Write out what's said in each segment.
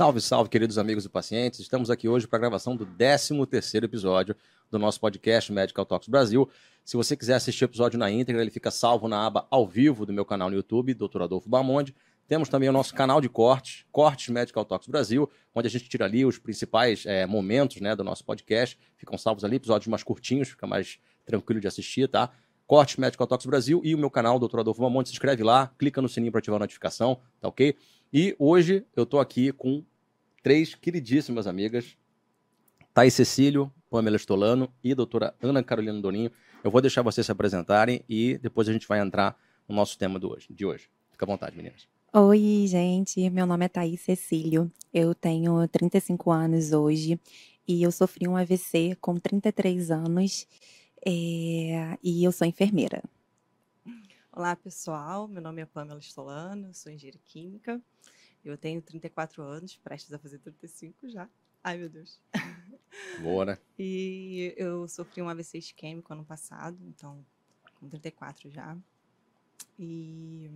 Salve, salve, queridos amigos e pacientes. Estamos aqui hoje para a gravação do 13º episódio do nosso podcast Medical Talks Brasil. Se você quiser assistir o episódio na íntegra, ele fica salvo na aba ao vivo do meu canal no YouTube, Dr. Adolfo Bamonde. Temos também o nosso canal de cortes, Cortes Medical Talks Brasil, onde a gente tira ali os principais é, momentos né, do nosso podcast. Ficam salvos ali, episódios mais curtinhos, fica mais tranquilo de assistir, tá? Cortes Medical Talks Brasil e o meu canal, Dr. Adolfo Bamonde. Se inscreve lá, clica no sininho para ativar a notificação, tá ok? E hoje eu tô aqui com três queridíssimas amigas, Thais Cecílio, Pamela Estolano e doutora Ana Carolina Doninho. Eu vou deixar vocês se apresentarem e depois a gente vai entrar no nosso tema do hoje, de hoje. Fica à vontade, meninas. Oi, gente. Meu nome é Thaís Cecílio. Eu tenho 35 anos hoje e eu sofri um AVC com 33 anos é... e eu sou enfermeira. Olá, pessoal. Meu nome é Pamela Estolano, sou engenheira química. Eu tenho 34 anos, prestes a fazer 35 já. Ai, meu Deus. Boa, né? E eu sofri um AVC isquêmico ano passado, então com 34 já. E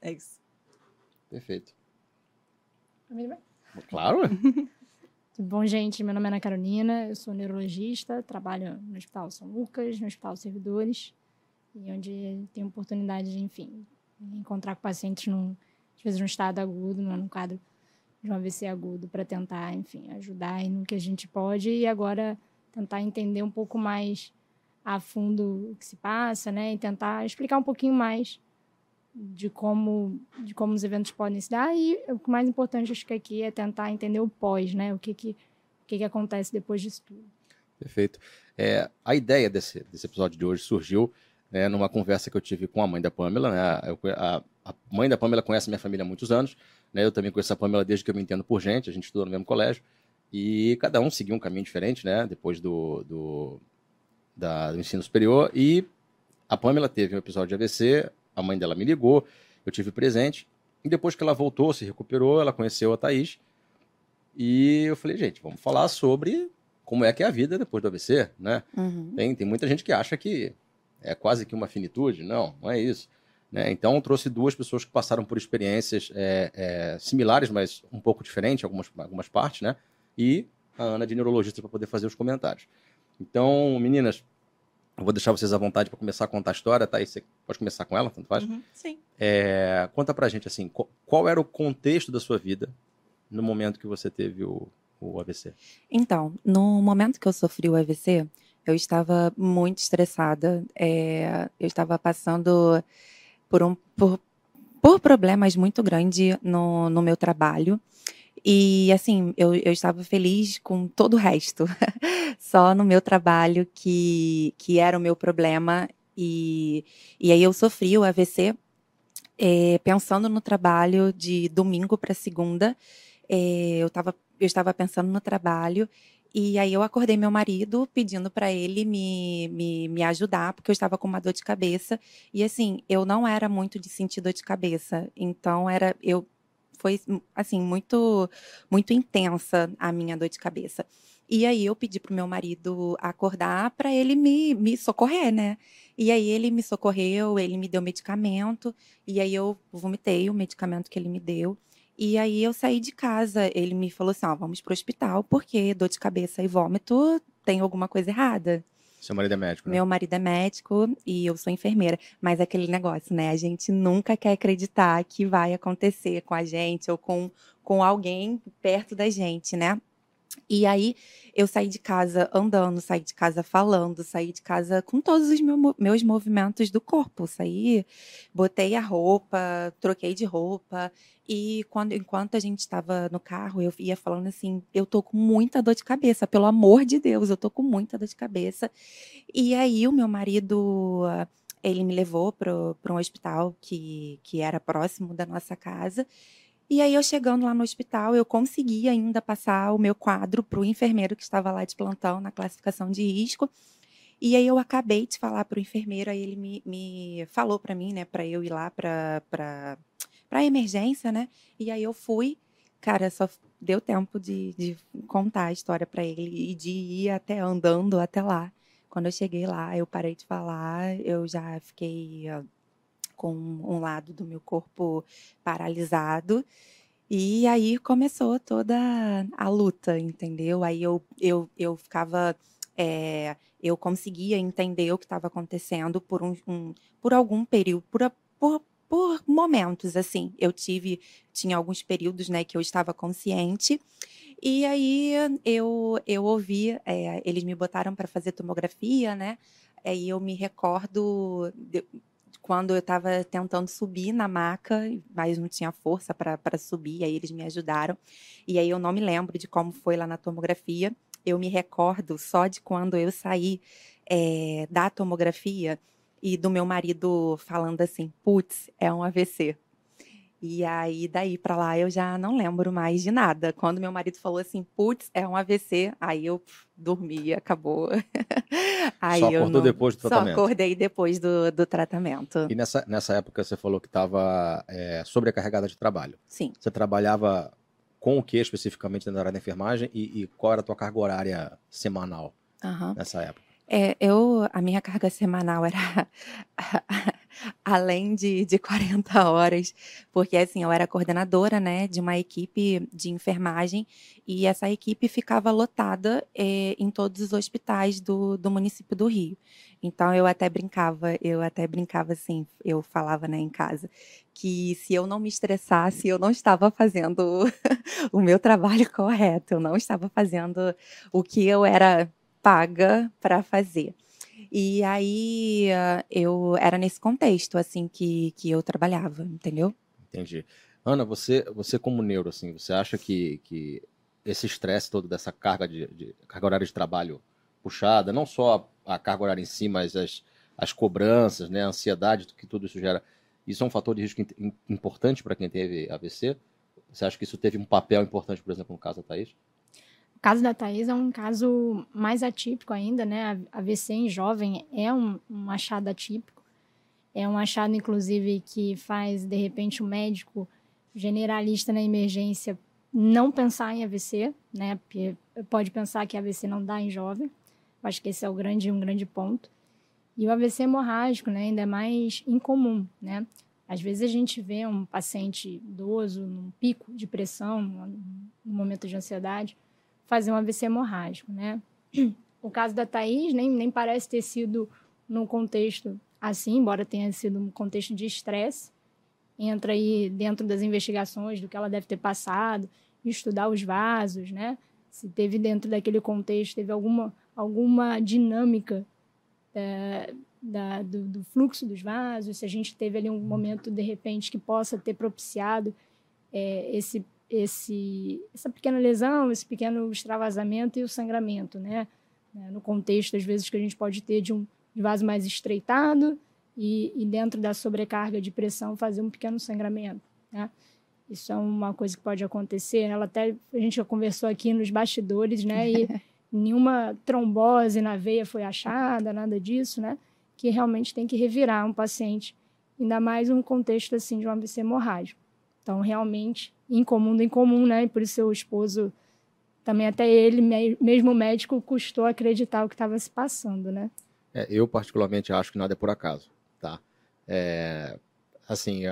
é isso. Perfeito. Família Claro. bom, gente? Meu nome é Ana Carolina, eu sou neurologista, trabalho no Hospital São Lucas, no Hospital Servidores, e onde tenho oportunidade de, enfim, encontrar com pacientes, num, às vezes, num estado agudo, num quadro de um AVC agudo, para tentar, enfim, ajudar no que a gente pode e agora tentar entender um pouco mais a fundo o que se passa, né, e tentar explicar um pouquinho mais de como de como os eventos podem se dar e o mais importante acho que aqui é tentar entender o pós, né? O que que o que, que acontece depois disso tudo. Perfeito. É, a ideia desse, desse episódio de hoje surgiu né, numa conversa que eu tive com a mãe da Pamela. Né, a, a, mãe da Pamela conhece minha família há muitos anos. Né, eu também conheço a Pamela desde que eu me entendo por gente. A gente estudou no mesmo colégio. E cada um seguiu um caminho diferente, né? Depois do, do, da, do ensino superior. E a Pamela teve um episódio de AVC, a mãe dela me ligou, eu tive presente. E depois que ela voltou, se recuperou, ela conheceu a Thaís. E eu falei, gente, vamos falar sobre como é que é a vida depois do AVC, né? Uhum. Tem, tem muita gente que acha que é quase que uma finitude. Não, não é isso. Né? Então, eu trouxe duas pessoas que passaram por experiências é, é, similares, mas um pouco diferentes, algumas, algumas partes, né? E a Ana de neurologista para poder fazer os comentários. Então, meninas, eu vou deixar vocês à vontade para começar a contar a história, tá? Aí você pode começar com ela, tanto faz? Uhum, sim. É, conta pra gente, assim, qual, qual, era o contexto da sua vida no momento que você teve o, o AVC? Então, no momento que eu sofri o AVC, eu estava muito estressada. É, eu estava passando por, um, por, por problemas muito grandes no, no meu trabalho. E assim, eu, eu estava feliz com todo o resto. Só no meu trabalho que, que era o meu problema. E, e aí eu sofri o AVC é, pensando no trabalho de domingo para segunda. É, eu, tava, eu estava pensando no trabalho. E aí eu acordei meu marido pedindo para ele me, me, me ajudar, porque eu estava com uma dor de cabeça. E assim, eu não era muito de sentir dor de cabeça. Então era eu foi assim muito muito intensa a minha dor de cabeça. E aí eu pedi pro meu marido acordar para ele me, me socorrer, né? E aí ele me socorreu, ele me deu medicamento, e aí eu vomitei o medicamento que ele me deu. E aí eu saí de casa, ele me falou assim: ó, vamos pro hospital, porque dor de cabeça e vômito tem alguma coisa errada. Seu marido é médico, né? Meu marido é médico e eu sou enfermeira. Mas é aquele negócio, né? A gente nunca quer acreditar que vai acontecer com a gente ou com, com alguém perto da gente, né? E aí eu saí de casa andando, saí de casa falando, saí de casa com todos os meu, meus movimentos do corpo. Saí, botei a roupa, troquei de roupa. E quando, enquanto a gente estava no carro, eu ia falando assim: eu tô com muita dor de cabeça, pelo amor de Deus, eu tô com muita dor de cabeça. E aí o meu marido ele me levou para um hospital que, que era próximo da nossa casa. E aí, eu chegando lá no hospital, eu consegui ainda passar o meu quadro para o enfermeiro que estava lá de plantão na classificação de risco. E aí, eu acabei de falar para o enfermeiro, aí ele me, me falou para mim, né, para eu ir lá para a emergência, né? E aí, eu fui. Cara, só deu tempo de, de contar a história para ele e de ir até andando até lá. Quando eu cheguei lá, eu parei de falar, eu já fiquei com um lado do meu corpo paralisado. E aí começou toda a luta, entendeu? Aí eu, eu, eu ficava. É, eu conseguia entender o que estava acontecendo por, um, um, por algum período, por, por, por momentos, assim. Eu tive, tinha alguns períodos, né, que eu estava consciente. E aí eu, eu ouvi, é, eles me botaram para fazer tomografia, né? Aí eu me recordo quando eu estava tentando subir na maca, mas não tinha força para subir, aí eles me ajudaram. E aí eu não me lembro de como foi lá na tomografia. Eu me recordo só de quando eu saí é, da tomografia e do meu marido falando assim: putz, é um AVC. E aí, daí para lá, eu já não lembro mais de nada. Quando meu marido falou assim, putz, é um AVC, aí eu pff, dormi, acabou. aí só acordou não... depois do tratamento? Só acordei depois do, do tratamento. E nessa, nessa época você falou que estava é, sobrecarregada de trabalho. Sim. Você trabalhava com o que especificamente na área da enfermagem e, e qual era a tua carga horária semanal uhum. nessa época? É, eu, a minha carga semanal era além de, de 40 horas, porque assim, eu era coordenadora, né, de uma equipe de enfermagem e essa equipe ficava lotada é, em todos os hospitais do, do município do Rio. Então eu até brincava, eu até brincava assim, eu falava, né, em casa, que se eu não me estressasse, eu não estava fazendo o meu trabalho correto, eu não estava fazendo o que eu era paga para fazer. E aí eu era nesse contexto assim que, que eu trabalhava, entendeu? Entendi. Ana, você você como neuro assim, você acha que, que esse estresse todo dessa carga de, de, carga horária de trabalho puxada, não só a carga horária em si, mas as, as cobranças, né, a ansiedade que tudo isso gera, isso é um fator de risco importante para quem teve AVC? Você acha que isso teve um papel importante, por exemplo, no caso da Thaís? Caso da Thais é um caso mais atípico ainda, né? A AVC em jovem é um, um achado atípico. É um achado, inclusive, que faz, de repente, o um médico generalista na emergência não pensar em AVC, né? Porque pode pensar que AVC não dá em jovem. Acho que esse é o grande, um grande ponto. E o AVC hemorrágico, né? Ainda é mais incomum, né? Às vezes a gente vê um paciente idoso num pico de pressão, num momento de ansiedade, fazer um AVC hemorrágico, né? O caso da Thaís nem, nem parece ter sido num contexto assim, embora tenha sido um contexto de estresse. Entra aí dentro das investigações do que ela deve ter passado, estudar os vasos, né? Se teve dentro daquele contexto, teve alguma, alguma dinâmica é, da, do, do, fluxo dos vasos, se a gente teve ali um momento, de repente, que possa ter propiciado é, esse esse, essa pequena lesão, esse pequeno extravasamento e o sangramento, né? né? No contexto, às vezes, que a gente pode ter de um de vaso mais estreitado e, e, dentro da sobrecarga de pressão fazer um pequeno sangramento, né? Isso é uma coisa que pode acontecer. Ela até a gente já conversou aqui nos bastidores, né? E nenhuma trombose na veia foi achada, nada disso, né? Que realmente tem que revirar um paciente, ainda mais um contexto assim de um AVC hemorrágico. Então, realmente, incomum do incomum, né? E por isso seu esposo, também até ele, mesmo médico, custou acreditar o que estava se passando, né? É, eu, particularmente, acho que nada é por acaso, tá? É, assim,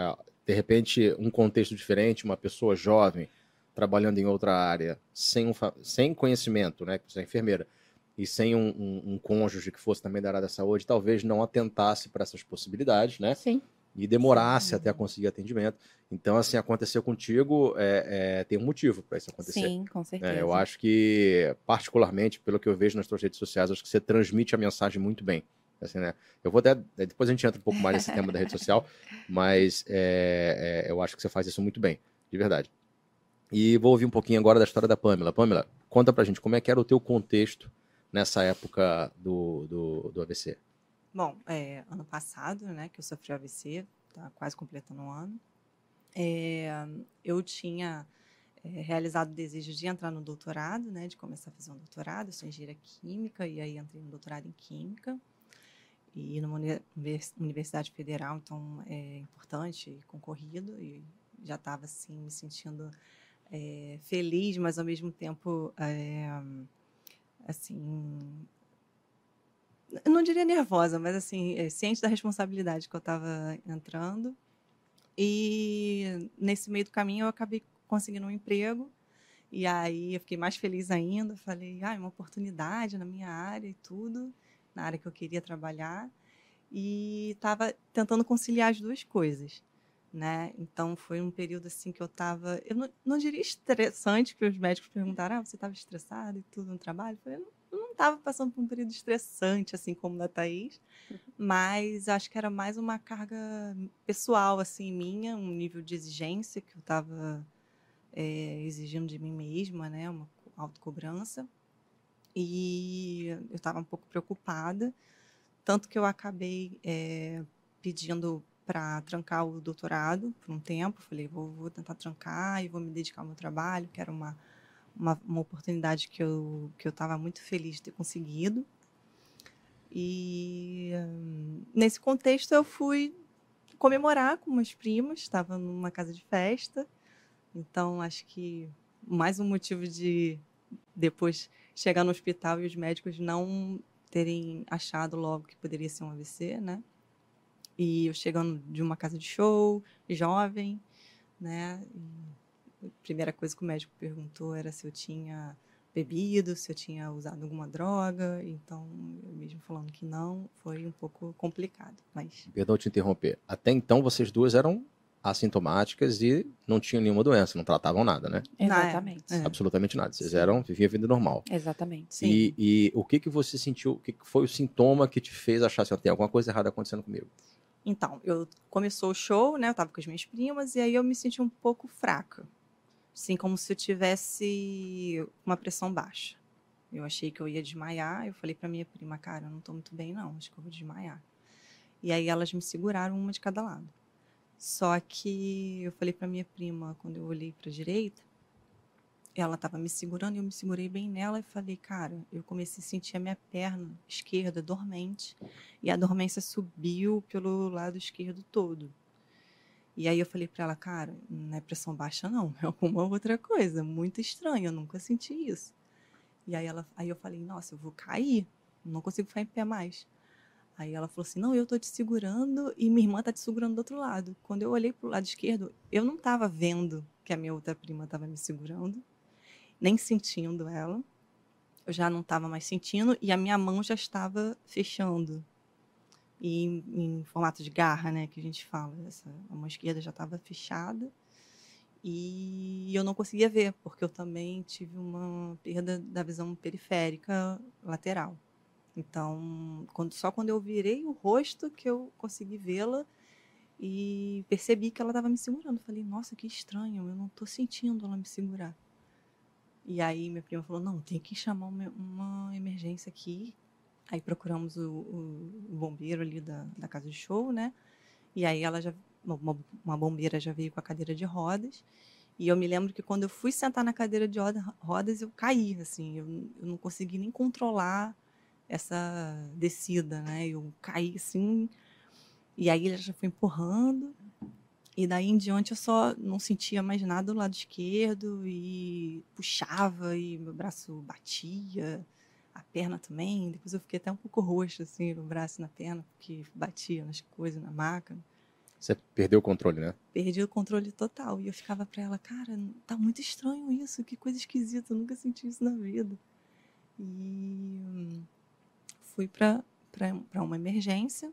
de repente, um contexto diferente, uma pessoa jovem, trabalhando em outra área, sem, um, sem conhecimento, né? Você é enfermeira, e sem um, um, um cônjuge que fosse também da área da saúde, talvez não atentasse para essas possibilidades, né? Sim e demorasse até conseguir atendimento. Então, assim, aconteceu contigo, é, é, tem um motivo para isso acontecer. Sim, com certeza. É, eu acho que, particularmente, pelo que eu vejo nas suas redes sociais, acho que você transmite a mensagem muito bem. Assim, né? Eu vou até. É, depois a gente entra um pouco mais nesse tema da rede social, mas é, é, eu acho que você faz isso muito bem, de verdade. E vou ouvir um pouquinho agora da história da Pamela. Pamela, conta pra gente como é que era o teu contexto nessa época do, do, do AVC. Bom, é, ano passado, né, que eu sofri AVC, tá quase completando um ano, é, eu tinha é, realizado o desejo de entrar no doutorado, né, de começar a fazer um doutorado, eu sou engenheira química, e aí entrei no doutorado em química, e numa universidade federal, então é importante concorrido, e já estava, assim, me sentindo é, feliz, mas ao mesmo tempo, é, assim, não diria nervosa, mas assim, é, ciente da responsabilidade que eu estava entrando. E nesse meio do caminho eu acabei conseguindo um emprego. E aí eu fiquei mais feliz ainda. Falei, ah, uma oportunidade na minha área e tudo, na área que eu queria trabalhar. E estava tentando conciliar as duas coisas. Né? Então foi um período assim que eu estava, eu não, não, diria estressante, que os médicos perguntaram, ah, você estava estressado e tudo no trabalho? Eu falei, não, não estava passando por um período estressante, assim como da Thaís, uhum. mas acho que era mais uma carga pessoal, assim, minha, um nível de exigência que eu estava é, exigindo de mim mesma, né, uma autocobrança, e eu estava um pouco preocupada, tanto que eu acabei é, pedindo para trancar o doutorado por um tempo, falei, vou, vou tentar trancar e vou me dedicar ao meu trabalho, que era uma uma, uma oportunidade que eu que eu estava muito feliz de ter conseguido. E hum, nesse contexto eu fui comemorar com meus primos, estava numa casa de festa. Então acho que mais um motivo de depois chegar no hospital e os médicos não terem achado logo que poderia ser um AVC, né? E eu chegando de uma casa de show, jovem, né? A primeira coisa que o médico perguntou era se eu tinha bebido, se eu tinha usado alguma droga. Então, eu mesmo falando que não, foi um pouco complicado. Mas... Perdão te interromper. Até então, vocês duas eram assintomáticas e não tinham nenhuma doença, não tratavam nada, né? Exatamente. É. Absolutamente nada. Vocês eram, viviam a vida normal. Exatamente. Sim. E, e o que que você sentiu, o que foi o sintoma que te fez achar assim, tem alguma coisa errada acontecendo comigo? Então, eu começou o show, né? Eu tava com as minhas primas e aí eu me senti um pouco fraca. Assim, como se eu tivesse uma pressão baixa. Eu achei que eu ia desmaiar. Eu falei para minha prima, cara, eu não estou muito bem, não. Acho que eu vou desmaiar. E aí elas me seguraram uma de cada lado. Só que eu falei para minha prima, quando eu olhei para direita, ela estava me segurando e eu me segurei bem nela e falei, cara, eu comecei a sentir a minha perna esquerda dormente e a dormência subiu pelo lado esquerdo todo. E aí eu falei para ela, cara, não é pressão baixa não, é alguma outra coisa, muito estranho, eu nunca senti isso. E aí ela, aí eu falei, nossa, eu vou cair, não consigo ficar em pé mais. Aí ela falou assim, não, eu tô te segurando e minha irmã tá te segurando do outro lado. Quando eu olhei pro lado esquerdo, eu não tava vendo que a minha outra prima tava me segurando, nem sentindo ela. Eu já não tava mais sentindo e a minha mão já estava fechando e em, em, formato de garra, né, que a gente fala. Essa, a mão esquerda já estava fechada e eu não conseguia ver, porque eu também tive uma perda da visão periférica lateral. Então, quando, só quando eu virei o rosto que eu consegui vê-la e percebi que ela estava me segurando. Falei, nossa, que estranho, eu não estou sentindo ela me segurar. E aí minha prima falou, não, tem que chamar uma, uma emergência aqui. Aí procuramos o, o, o bombeiro ali da, da casa de show, né? E aí ela já, uma, uma bombeira já veio com a cadeira de rodas. E eu me lembro que quando eu fui sentar na cadeira de rodas, eu caí, assim, eu, eu não consegui nem controlar essa descida, né? Eu caí assim, e aí ela já foi empurrando, e daí em diante eu só não sentia mais nada do lado esquerdo, e puxava, e meu braço batia, a perna também. Depois eu fiquei até um pouco roxa, assim, no braço e na perna, porque batia nas coisas, na maca. Você perdeu o controle, né? Perdi o controle total. E eu ficava pra ela, cara, tá muito estranho isso, que coisa esquisita, eu nunca senti isso na vida. E fui pra, pra, pra uma emergência.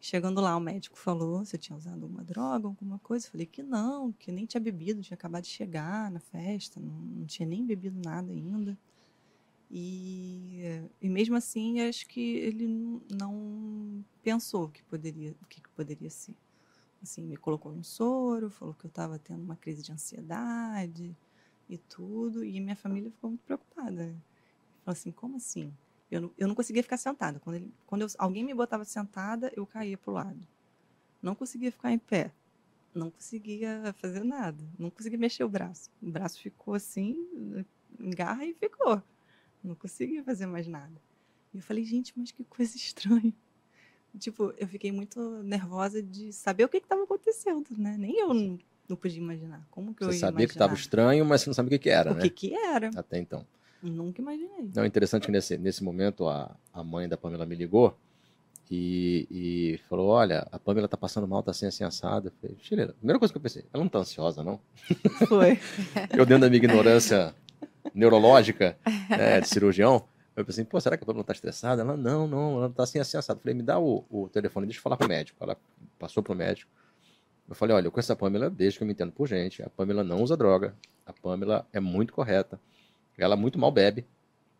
Chegando lá, o médico falou se eu tinha usado alguma droga, alguma coisa. Eu falei que não, que nem tinha bebido, tinha acabado de chegar na festa, não, não tinha nem bebido nada ainda. E, e mesmo assim, acho que ele não pensou que poderia, o que, poderia ser. Assim, me colocou no soro, falou que eu estava tendo uma crise de ansiedade e tudo, e minha família ficou muito preocupada. Falou assim, como assim? Eu não, eu não conseguia ficar sentada. Quando, ele, quando eu, alguém me botava sentada, eu caía para o lado. Não conseguia ficar em pé. Não conseguia fazer nada. Não conseguia mexer o braço. O braço ficou assim, em garra e ficou. Não conseguia fazer mais nada. E eu falei, gente, mas que coisa estranha. Tipo, eu fiquei muito nervosa de saber o que estava acontecendo, né? Nem eu não, não, podia imaginar. Como que você eu ia sabia que estava estranho, mas você não sabia o que, que era, o né? O que, que era. Até então. Nunca imaginei. Não, é interessante que nesse, nesse momento a, a mãe da Pamela me ligou e, e falou: Olha, a Pamela tá passando mal, tá assim, assim, assado. Eu falei, Chilena, primeira coisa que eu pensei, ela não tá ansiosa, não? Foi. Eu, dentro da minha ignorância neurológica, né, de cirurgião, eu pensei, pô, será que a Pamela tá estressada? Ela, não, não, ela tá assim, assim, assado. Eu falei, me dá o, o telefone, deixa eu falar com o médico. Ela passou pro médico. Eu falei, olha, eu conheço a Pamela desde que eu me entendo por gente. A Pamela não usa droga. A Pamela é muito correta. Ela muito mal bebe.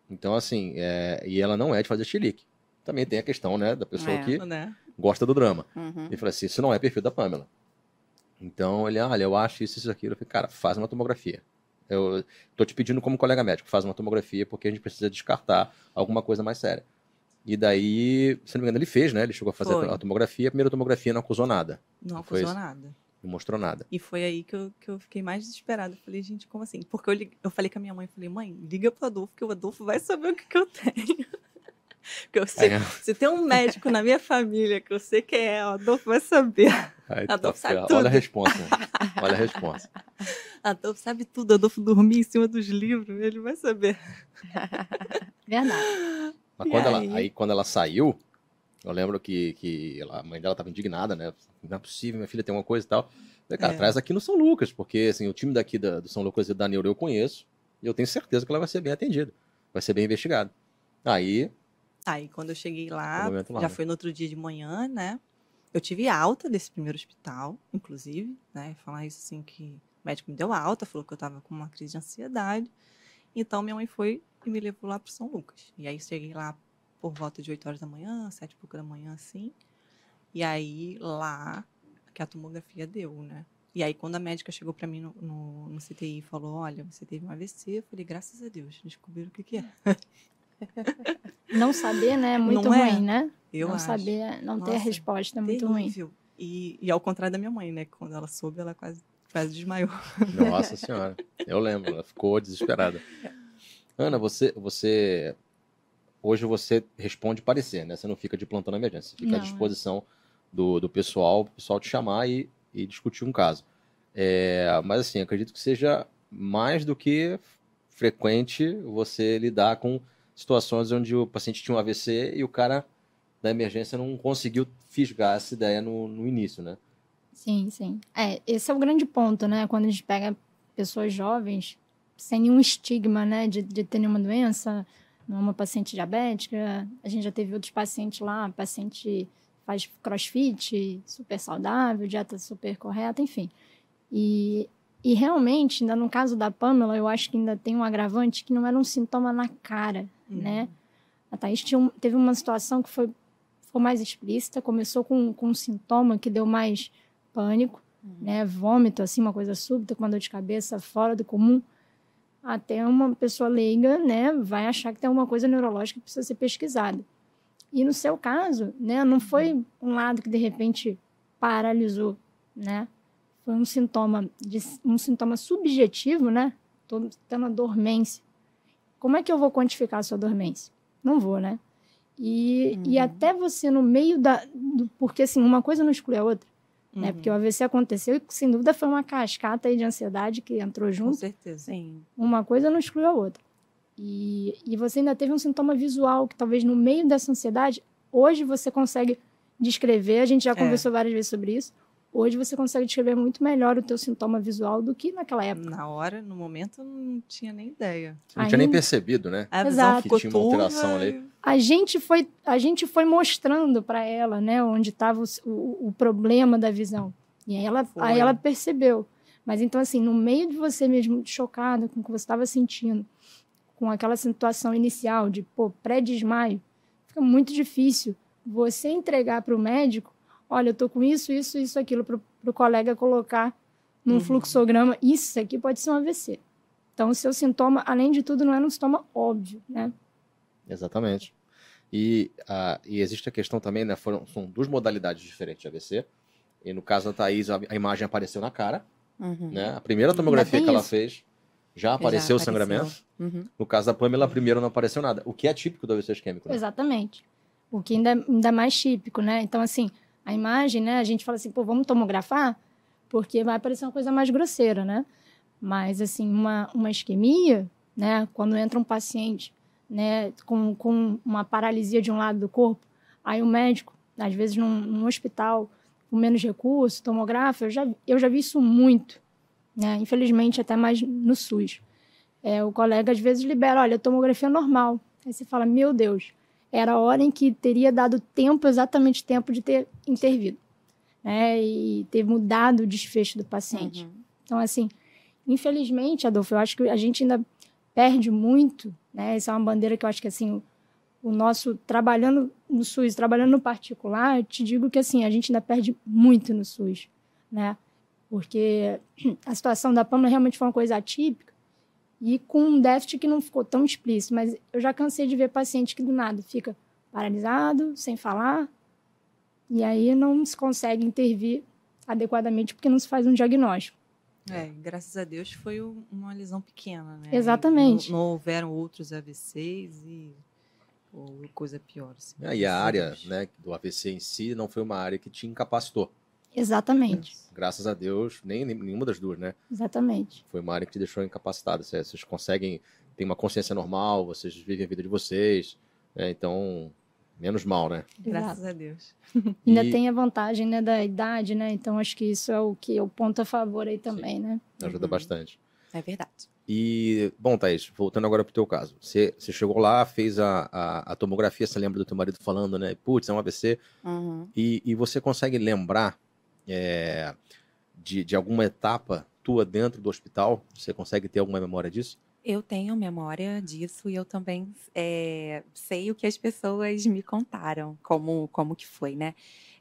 Então, assim, é... e ela não é de fazer chilique. Também tem a questão, né, da pessoa É. que Né? gosta do drama. Uhum. E falei assim, isso não é perfil da Pamela. Então ele, olha, eu acho isso, isso, aquilo. Eu falei, cara, faz uma tomografia. Eu tô te pedindo como colega médico, faz uma tomografia porque a gente precisa descartar alguma coisa mais séria. E daí, se não me engano, ele fez, né? Ele chegou a fazer Foi. a tomografia, a primeira tomografia não acusou nada, Não Foi acusou isso? nada. não mostrou nada. E foi aí que eu, que eu fiquei mais desesperada. Falei, gente, como assim? Porque eu, lig- eu falei com a minha mãe, falei, mãe, liga pro Adolfo, que o Adolfo vai saber o que, que eu tenho. Porque eu sei, Aí, se tem um médico na minha família que eu sei quem é, o Adolfo vai saber. aí, Adolfo sabe tudo. Olha a resposta. Olha a resposta. Adolfo sabe tudo, Adolfo dormia em cima dos livros, ele vai saber. Verdade. Mas E quando ela, aí? aí quando ela saiu, eu lembro que, que ela- a mãe dela estava indignada, né? Não é possível, minha filha tem uma coisa e tal. Eu falei, cara, É. traz aqui no São Lucas, porque assim, o time daqui da- do São Lucas e da Neuro eu conheço, e eu tenho certeza que ela vai ser bem atendida, vai ser bem investigada. Aí, Aí, quando eu cheguei lá, lá, já né? foi no outro dia de manhã, né? Eu tive alta desse primeiro hospital, inclusive, né? Falar isso assim que o médico me deu alta, falou que eu tava com uma crise de ansiedade. Então, minha mãe foi e me levou lá pro São Lucas. E aí, cheguei lá por volta de 8 horas da manhã, 7 e pouco da manhã, assim. E aí, lá, que a tomografia deu, né? E aí, quando a médica chegou para mim no, no, no CTI e falou, olha, você teve um AVC, eu falei, graças a Deus, descobriram o que que é. Não saber, né? É muito Não é? ruim, né? Eu não acho. saber, não ter a Nossa, resposta é muito ruim. Terrível. E, e ao contrário da minha mãe, né? que Quando ela soube, ela quase, quase desmaiou. nossa senhora, eu lembro, ela ficou desesperada. Ana, você, você, hoje você responde parecer, né? Você não fica de plantão na emergência, você fica à Não, é. disposição do, do pessoal, o pessoal te chamar e, e discutir um caso. É, mas assim, acredito que seja mais do que frequente você lidar com situações onde o paciente tinha um AVC e o cara da emergência não conseguiu fisgar essa ideia no, no início, né? Sim, sim. É, esse é o grande ponto, né? Quando a gente pega pessoas jovens sem nenhum estigma, né, de, de ter nenhuma doença, não é uma paciente diabética. A gente já teve outros pacientes lá, paciente faz crossfit, super saudável, dieta super correta, enfim. E, e realmente, ainda no caso da Pamela, eu acho que ainda tem um agravante que não era um sintoma na cara, né? A Thaís tinha um- teve uma situação que foi, foi mais explícita, começou com, com um sintoma que deu mais pânico, né? Vômito, assim, uma coisa súbita, com uma dor de cabeça fora do comum. Até uma pessoa leiga, né, vai achar que tem alguma coisa neurológica que precisa ser pesquisada. E no seu caso, né, não foi um lado que de repente paralisou, né? Foi um sintoma de, um sintoma subjetivo, né? Tô tendo a dormência. Como é que eu vou quantificar a sua dormência? Não vou, né? E, e Uhum. até você no meio da. do- porque assim, uma coisa não exclui a outra, né? Uhum. Porque o AVC aconteceu e sem dúvida foi uma cascata aí de ansiedade que entrou Com junto. certeza. Sim. Uma coisa não exclui a outra. E, e você ainda teve um sintoma visual que talvez no meio dessa ansiedade, hoje você consegue descrever, a gente já É. conversou várias vezes sobre isso, hoje você consegue descrever muito melhor o teu sintoma visual do que naquela época. Na hora, no momento, eu não tinha nem ideia. Não tinha nem Ainda- percebido, né? A Exato. visão Que tinha uma alteração ali. A gente foi, a gente foi mostrando para ela, né, onde estava o, o, o problema da visão. E aí ela, Foi. aí ela percebeu. Mas então, assim, no meio de você mesmo chocada com o que você estava sentindo, com aquela situação inicial de, pô, pré-desmaio, fica muito difícil você entregar para o médico, olha, eu tô com isso, isso, isso, aquilo, para o colega colocar num Uhum. fluxograma, isso aqui pode ser um AVC. Então, o seu sintoma, além de tudo, não é um sintoma óbvio, né? Exatamente. E, e existe a questão também, né? Foram, são duas modalidades diferentes de AVC. E no caso da Thaís, a, a imagem apareceu na cara, Uhum. né? A primeira tomografia que ela isso. fez já apareceu o sangramento. Uhum. No caso da Pamela, a primeira não apareceu nada. O que é típico do AVC isquêmico, né? Exatamente. O que ainda, ainda é mais típico, né? Então, assim, a imagem, né? A gente fala assim, pô, vamos tomografar? Porque vai aparecer uma coisa mais grosseira, né? Mas, assim, uma, uma isquemia, né? Quando entra um paciente, né? Com, com uma paralisia de um lado do corpo, aí o médico às vezes num, num hospital com menos recursos, tomográfico, eu já, eu já vi isso muito, né? Infelizmente, até mais no SUS. É, o colega às vezes libera, olha, tomografia normal. Aí você fala, meu Deus, era a hora em que teria dado tempo, exatamente tempo de ter intervido, né? E ter mudado o desfecho do paciente. Uhum. Então, assim, infelizmente, Adolfo, eu acho que a gente ainda perde muito, né? Essa é uma bandeira que eu acho que, assim, o nosso trabalhando no SUS, trabalhando no particular, eu te digo que assim, a gente ainda perde muito no SUS, né? Porque a situação da PAMA realmente foi uma coisa atípica e com um déficit que não ficou tão explícito, mas eu já cansei de ver paciente que do nada fica paralisado, sem falar, e aí não se consegue intervir adequadamente porque não se faz um diagnóstico. É, graças a Deus foi uma lesão pequena, né? Exatamente. Não, não houveram outros AVCs e ou coisa pior. Assim, é, e a área né, do AVC em si não foi uma área que te incapacitou. Exatamente. Graças a Deus, nem, nem nenhuma das duas, né? Exatamente. Foi uma área que te deixou incapacitado. Vocês, vocês conseguem ter uma consciência normal, vocês vivem a vida de vocês, né? então menos mal, né? Graças Exato. a Deus. Ainda e... tem a vantagem né, da idade, né? Então acho que isso é o que é o ponto a favor aí também, Sim. né? Ajuda uhum. bastante. É verdade. E, bom, Thaís, voltando agora para o teu caso. Você, você chegou lá, fez a, a, a, tomografia, você lembra do teu marido falando, né? Putz, é um AVC. Uhum. E, e você consegue lembrar é, de, de alguma etapa tua dentro do hospital? Você consegue ter alguma memória disso? Eu tenho memória disso e eu também é, sei o que as pessoas me contaram, como, como que foi, né?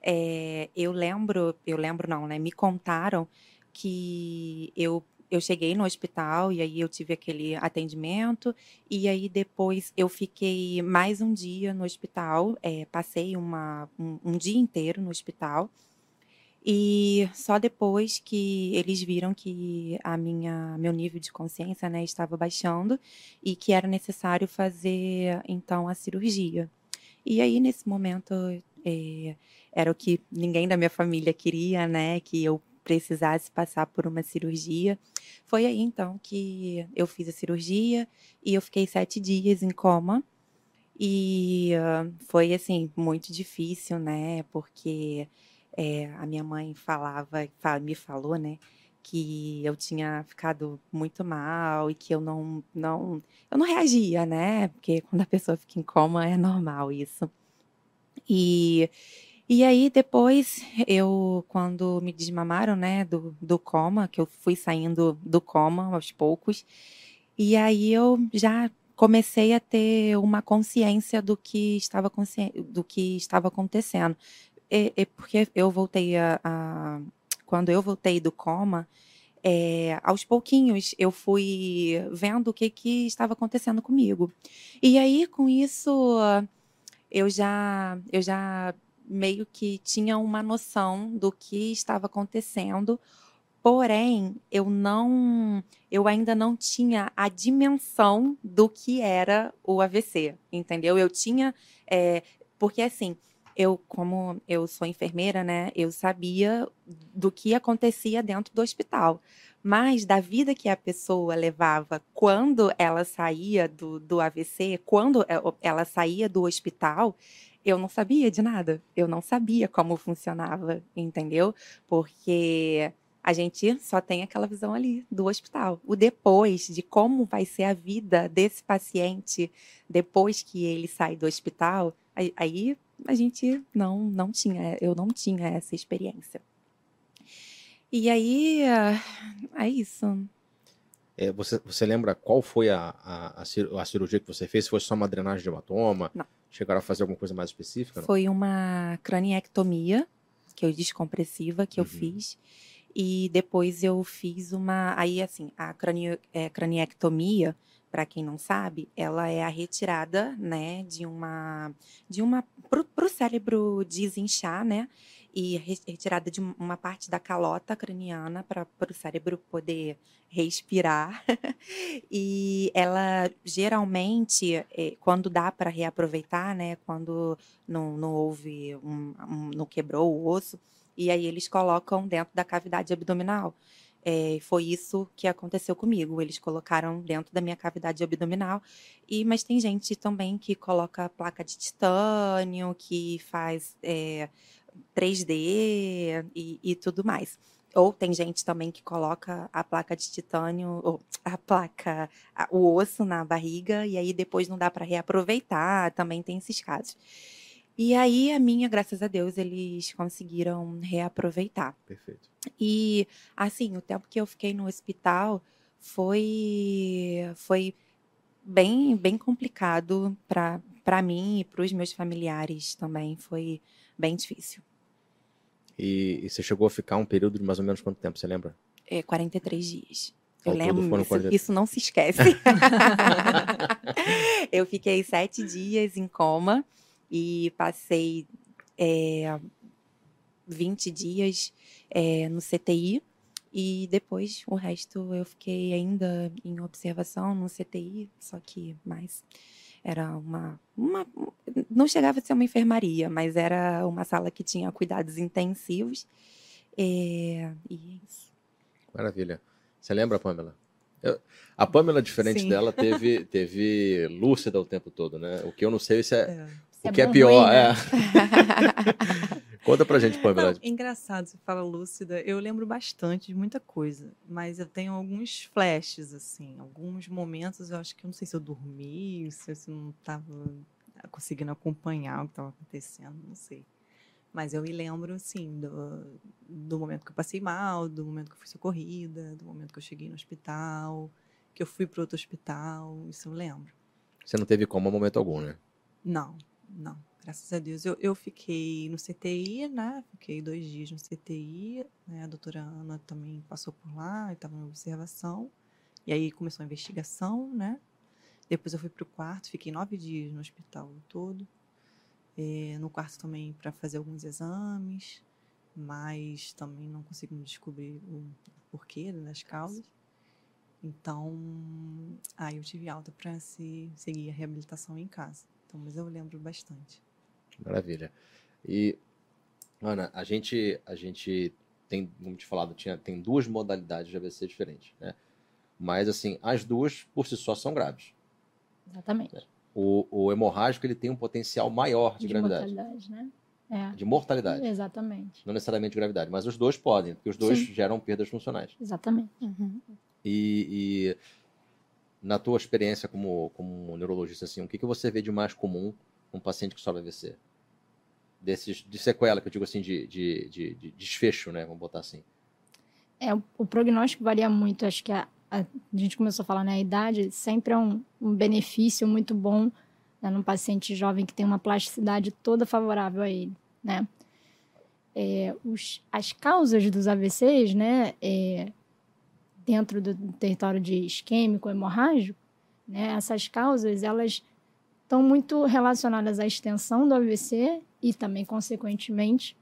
É, eu lembro, eu lembro não, né? Me contaram que eu eu cheguei no hospital e aí eu tive aquele atendimento e aí depois eu fiquei mais um dia no hospital, é, passei uma, um, um, dia inteiro no hospital e só depois que eles viram que a minha meu nível de consciência né, estava baixando e que era necessário fazer então a cirurgia. E aí nesse momento é, era o que ninguém da minha família queria, né, que eu precisasse passar por uma cirurgia. Foi aí então que eu fiz a cirurgia e eu fiquei sete dias em coma. E uh, foi assim, muito difícil, né? Porque é, a minha mãe falava, me falou, né? que eu tinha ficado muito mal e que eu não, não, eu não reagia, né? Porque quando a pessoa fica em coma é normal isso. E e aí depois eu, quando me desmamaram, né, do, do coma, que eu fui saindo do coma aos poucos, e aí eu já comecei a ter uma consciência do que estava do que estava acontecendo. E, e porque eu voltei a, a, quando eu voltei do coma, é, aos pouquinhos eu fui vendo o que, que estava acontecendo comigo. E aí com isso eu já eu já meio que tinha uma noção do que estava acontecendo, porém eu não, eu ainda não tinha a dimensão do que era o AVC, entendeu? Eu tinha, é, porque assim, eu como eu sou enfermeira, né, eu sabia do que acontecia dentro do hospital, mas da vida que a pessoa levava quando ela saía do, do AVC, quando é, ela saía do hospital, eu não sabia de nada. Eu não sabia como funcionava, entendeu? Porque a gente só tem aquela visão ali do hospital. O depois, de como vai ser a vida desse paciente depois que ele sai do hospital, aí a gente não, não tinha, eu não tinha essa experiência. E aí, é isso. É, você, você lembra qual foi a, a, a, cirurgia que você fez? Foi só uma drenagem de hematoma? Não. Chegaram a fazer alguma coisa mais específica? Não? Foi uma craniectomia, que eu descompressiva, que uhum. eu fiz. E depois eu fiz uma. Aí, assim, a crani... é, craniectomia, para quem não sabe, ela é a retirada, né, de uma. de uma. para o cérebro desinchar, né? e retirada de uma parte da calota craniana para o cérebro poder respirar. e ela geralmente, eh, quando dá para reaproveitar, né, quando não, não houve, um, um, não quebrou o osso, e aí eles colocam dentro da cavidade abdominal. É, foi isso que aconteceu comigo. Eles colocaram dentro da minha cavidade abdominal. E mas tem gente também que coloca placa de titânio, que faz é, 3D e, e tudo mais. Ou tem gente também que coloca a placa de titânio, ou a placa, o osso na barriga, e aí depois não dá para reaproveitar. Também tem esses casos. E aí, a minha, graças a Deus, eles conseguiram reaproveitar. Perfeito. E, assim, o tempo que eu fiquei no hospital foi, foi bem, bem complicado para mim e para os meus familiares também. Foi bem difícil. E, e, você chegou a ficar um período de mais ou menos quanto tempo, você lembra? É, 43 dias. Eu Ao lembro, isso, 40... isso não se esquece. eu fiquei sete dias em coma e passei é, 20 dias é, no CTI. E depois o resto eu fiquei ainda em observação no CTI, só que mais era uma, uma. Não chegava a ser uma enfermaria, mas era uma sala que tinha cuidados intensivos. É, e é isso. Maravilha. Você lembra, Pamela? Eu, a Pamela, diferente Sim. dela, teve, teve lúcida o tempo todo, né? O que eu não sei se é, é. O é que é pior, ruim, né? é. Conta pra gente, Pamela. Não, engraçado, você fala lúcida. Eu lembro bastante de muita coisa, mas eu tenho alguns flashes, assim, alguns momentos. Eu acho que eu não sei se eu dormi, se eu não estava conseguindo acompanhar o que estava acontecendo, não sei. Mas eu me lembro, assim, do, do momento que eu passei mal, do momento que eu fui socorrida, do momento que eu cheguei no hospital, que eu fui para outro hospital, isso eu lembro. Você não teve como momento algum, né? Não, não, graças a Deus. Eu, eu fiquei no CTI, né? Fiquei dois dias no CTI, né? A doutora Ana também passou por lá, estava na observação. E aí começou a investigação, né? Depois eu fui para o quarto, fiquei nove dias no hospital todo. É, no quarto também para fazer alguns exames, mas também não conseguimos descobrir o porquê né, das causas. Então, aí eu tive alta para se seguir a reabilitação em casa. Então, mas eu lembro bastante. Maravilha. E, Ana, a gente, a gente tem, como te falado, tinha, tem duas modalidades de AVC diferentes, né? Mas, assim, as duas, por si só, são graves. Exatamente. O, o hemorrágico, ele tem um potencial maior de, de gravidade. Mortalidade, né? É. De mortalidade. Exatamente. Não necessariamente gravidade, mas os dois podem, porque os dois Sim. geram perdas funcionais. Exatamente. Uhum. E, e na tua experiência como, como neurologista, assim, o que, que você vê de mais comum num paciente que sofre AVC? Desses, de sequela, que eu digo assim, de, de, de, de desfecho, né? Vamos botar assim. É, o, o prognóstico varia muito. Acho que a, a, a, gente começou a falar, né? A idade sempre é um, um benefício muito bom né, num paciente jovem que tem uma plasticidade toda favorável a ele, né? É, os, as causas dos AVCs, né? É, dentro do território de isquêmico, hemorrágico, né, essas causas elas estão muito relacionadas à extensão do AVC e também, consequentemente,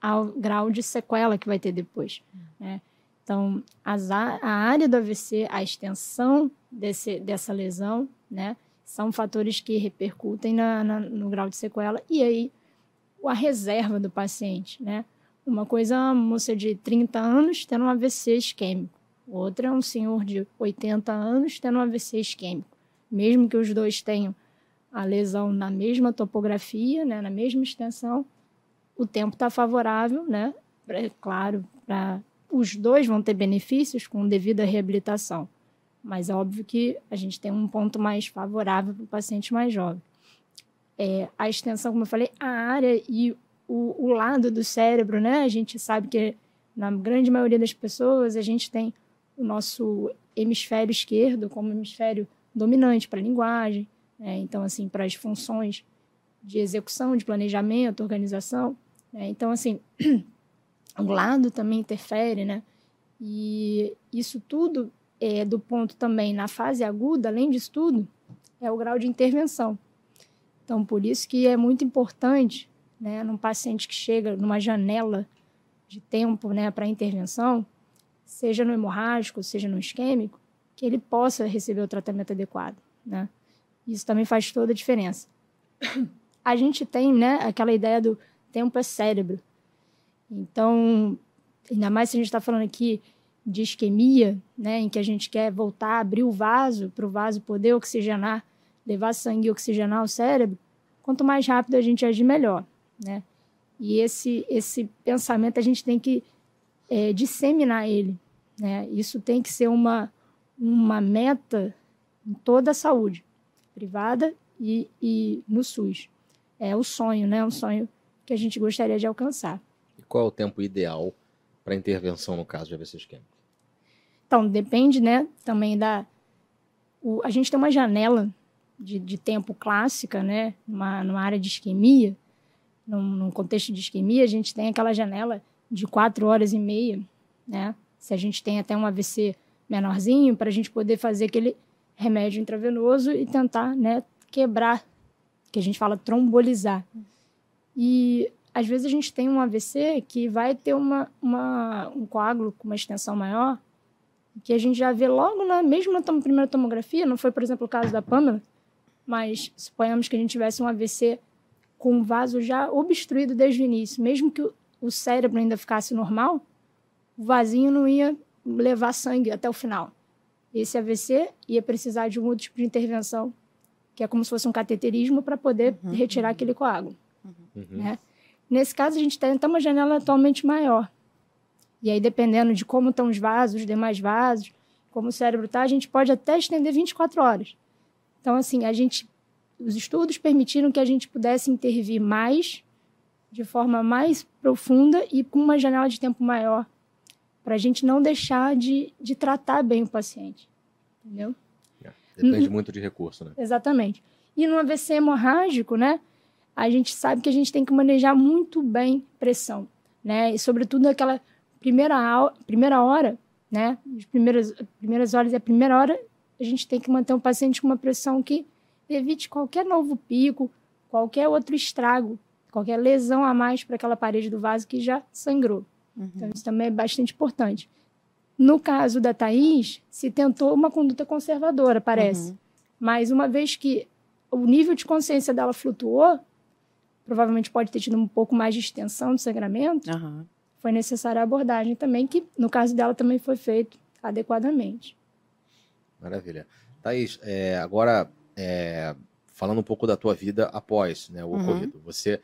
ao grau de sequela que vai ter depois. Né? Então, as, a área do AVC, a extensão desse, dessa lesão, né, são fatores que repercutem na, na, no grau de sequela e aí a reserva do paciente. Né? Uma coisa, uma moça de 30 anos tendo um AVC isquêmico. Outra é um senhor de 80 anos tendo um AVC isquêmico. Mesmo que os dois tenham a lesão na mesma topografia, né, na mesma extensão, o tempo está favorável, né? É claro, para os dois vão ter benefícios com devida reabilitação, mas é óbvio que a gente tem um ponto mais favorável para o paciente mais jovem. É, a extensão, como eu falei, a área e o, o lado do cérebro, né? A gente sabe que na grande maioria das pessoas a gente tem o nosso hemisfério esquerdo como hemisfério dominante para a linguagem, né? então, assim, para as funções de execução, de planejamento, organização. Né? Então, assim, o lado também interfere, né? E isso tudo é do ponto também na fase aguda, além disso tudo, é o grau de intervenção. Então, por isso que é muito importante, né, num paciente que chega numa janela de tempo, né, para intervenção, seja no hemorrágico, seja no isquêmico, que ele possa receber o tratamento adequado, né? Isso também faz toda a diferença. A gente tem, né, aquela ideia do tempo é cérebro. Então, ainda mais se a gente está falando aqui de isquemia, né, em que a gente quer voltar, abrir o vaso para o vaso poder oxigenar, levar sangue e oxigenar o cérebro, quanto mais rápido a gente agir, melhor, né? E esse esse pensamento a gente tem que é, disseminar ele, né? Isso tem que ser uma uma meta em toda a saúde, privada e, e no SUS. É o sonho, né? Um sonho que a gente gostaria de alcançar. E qual é o tempo ideal para intervenção no caso de AVC isquêmico? Então, depende, né, também da... O, a gente tem uma janela de, de tempo clássica, né, numa, numa área de isquemia, num, num, contexto de isquemia, a gente tem aquela janela de quatro horas e meia, né, se a gente tem até um AVC menorzinho, para a gente poder fazer aquele remédio intravenoso e tentar, né, quebrar, que a gente fala trombolizar. E às vezes a gente tem um AVC que vai ter uma, uma, um coágulo com uma extensão maior, que a gente já vê logo na mesmo tom, primeira tomografia, não foi, por exemplo, o caso da Pamela, mas suponhamos que a gente tivesse um AVC com o vaso já obstruído desde o início, mesmo que o cérebro ainda ficasse normal, o vasinho não ia levar sangue até o final. Esse AVC ia precisar de um outro tipo de intervenção, que é como se fosse um cateterismo para poder uhum. retirar aquele coágulo. Uhum. Né? Nesse caso, a gente tem uma janela atualmente maior. E aí, dependendo de como estão os vasos, os demais vasos, como o cérebro está, a gente pode até estender 24 horas. Então, assim, a gente, os estudos permitiram que a gente pudesse intervir mais, de forma mais profunda e com uma janela de tempo maior, para a gente não deixar de, de tratar bem o paciente. Entendeu? É, depende muito de recurso, né? Exatamente. E no AVC hemorrágico, né? a gente sabe que a gente tem que manejar muito bem pressão, né? E sobretudo naquela primeira, primeira hora, né? As primeiras, primeiras horas e a primeira hora, a gente tem que manter o um paciente com uma pressão que evite qualquer novo pico, qualquer outro estrago, qualquer lesão a mais para aquela parede do vaso que já sangrou. Uhum. Então, isso também é bastante importante. No caso da Thaís, se tentou uma conduta conservadora, parece. Uhum. Mas uma vez que o nível de consciência dela flutuou, provavelmente pode ter tido um pouco mais de extensão do sangramento, uhum. foi necessária a abordagem também, que no caso dela também foi feito adequadamente. Maravilha. Thaís, é, agora é, falando um pouco da tua vida após né, o uhum. ocorrido. Você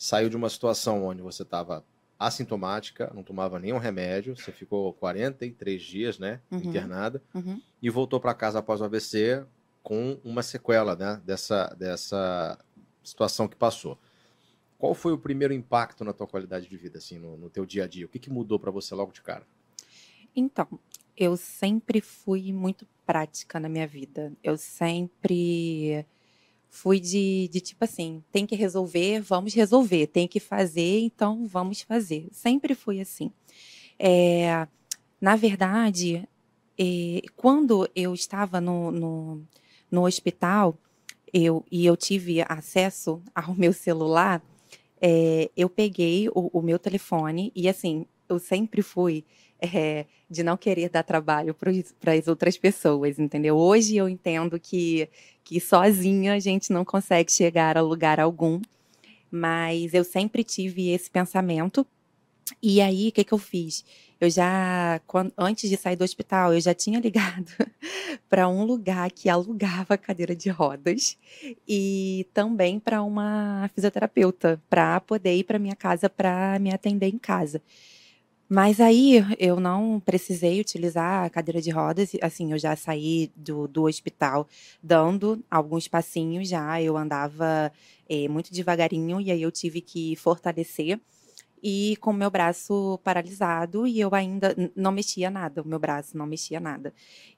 saiu de uma situação onde você estava assintomática, não tomava nenhum remédio, você ficou 43 dias né, uhum. internada uhum. e voltou para casa após o AVC com uma sequela né, dessa, dessa situação que passou. Qual foi o primeiro impacto na tua qualidade de vida, assim, no, no teu dia a dia? O que, que mudou para você logo de cara? Então, eu sempre fui muito prática na minha vida. Eu sempre fui de, de tipo assim, tem que resolver, vamos resolver. Tem que fazer, então vamos fazer. Sempre fui assim. É, na verdade, é, quando eu estava no, no, no hospital, eu, e eu tive acesso ao meu celular, é, eu peguei o, o, meu telefone e assim, eu sempre fui de não querer dar trabalho para as outras pessoas, entendeu? Hoje eu entendo que, que sozinha a gente não consegue chegar a lugar algum, mas eu sempre tive esse pensamento. E aí, o que, que eu fiz? eu já, quando, antes de sair do hospital, eu já tinha ligado para um lugar que alugava cadeira de rodas e também para uma fisioterapeuta, para poder ir para minha casa para me atender em casa. Mas aí eu não precisei utilizar a cadeira de rodas, assim, eu já saí do, do hospital dando alguns passinhos já, eu andava é, muito devagarinho e aí eu tive que fortalecer e com meu braço paralisado e eu ainda não mexia nada, o meu braço não mexia nada.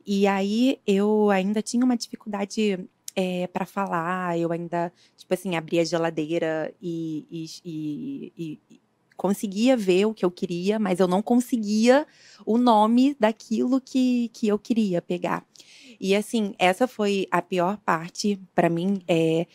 E aí eu ainda tinha uma dificuldade é, para falar, eu ainda, tipo assim, abria a geladeira e, e, e, e, conseguia ver o que eu queria, mas eu não conseguia o nome daquilo que, que eu queria pegar. E assim, essa foi a pior parte para mim. É,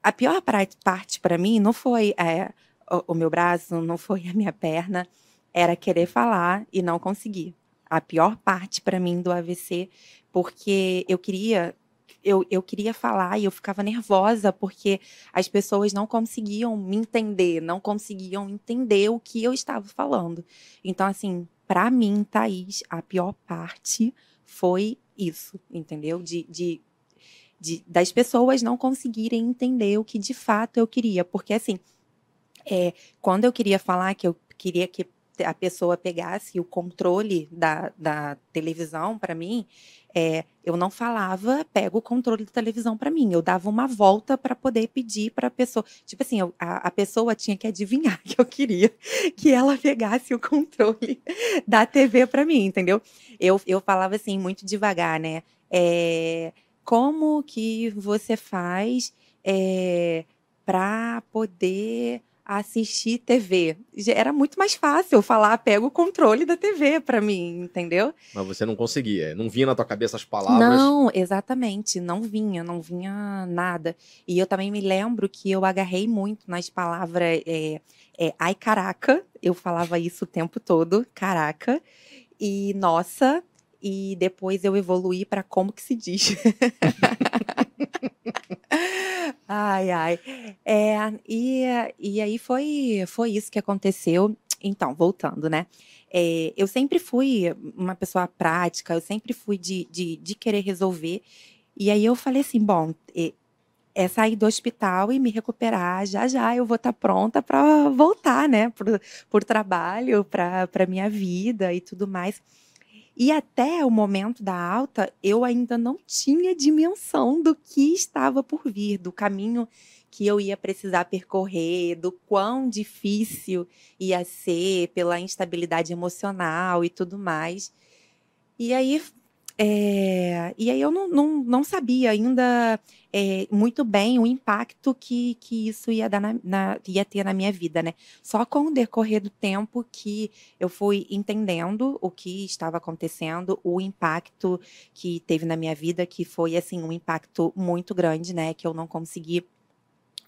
a pior parte para mim não foi. É, o, o meu braço, não foi a minha perna, era querer falar e não conseguir. A pior parte para mim do AVC, porque eu queria eu, eu queria falar e eu ficava nervosa porque as pessoas não conseguiam me entender, não conseguiam entender o que eu estava falando. Então, assim, para mim, Thaís, a pior parte foi isso, entendeu? De, de, de, das pessoas não conseguirem entender o que de fato eu queria. Porque, assim, é, quando eu queria falar que eu queria que a pessoa pegasse o controle da, da televisão para mim, é, eu não falava, pega o controle da televisão para mim. Eu dava uma volta para poder pedir para a pessoa. Tipo assim, eu, a, a, pessoa tinha que adivinhar que eu queria que ela pegasse o controle da TV para mim, entendeu? Eu, eu falava assim, muito devagar, né? É, como que você faz é, para poder assistir TV. Era muito mais fácil falar, pega o controle da TV para mim, entendeu? Mas você não conseguia, não vinha na tua cabeça as palavras? Não, exatamente, não vinha, não vinha nada. E eu também me lembro que eu agarrei muito nas palavras, é, é, ai caraca, eu falava isso o tempo todo, caraca, e nossa, e depois eu evoluí para como que se diz. ai, ai. É, e, e aí foi, foi isso que aconteceu. Então, voltando, né? É, eu sempre fui uma pessoa prática, eu sempre fui de, de, de querer resolver. E aí eu falei assim: bom, é sair do hospital e me recuperar. Já já eu vou estar tá pronta para voltar, né? Por, por trabalho, para minha vida e tudo mais. E até o momento da alta, eu ainda não tinha dimensão do que estava por vir, do caminho que eu ia precisar percorrer, do quão difícil ia ser pela instabilidade emocional e tudo mais. E aí é, e aí eu não, não, não sabia ainda é, muito bem o impacto que, que isso ia, dar na, na, ia ter na minha vida, né? Só com o decorrer do tempo que eu fui entendendo o que estava acontecendo, o impacto que teve na minha vida, que foi, assim, um impacto muito grande, né? Que eu não consegui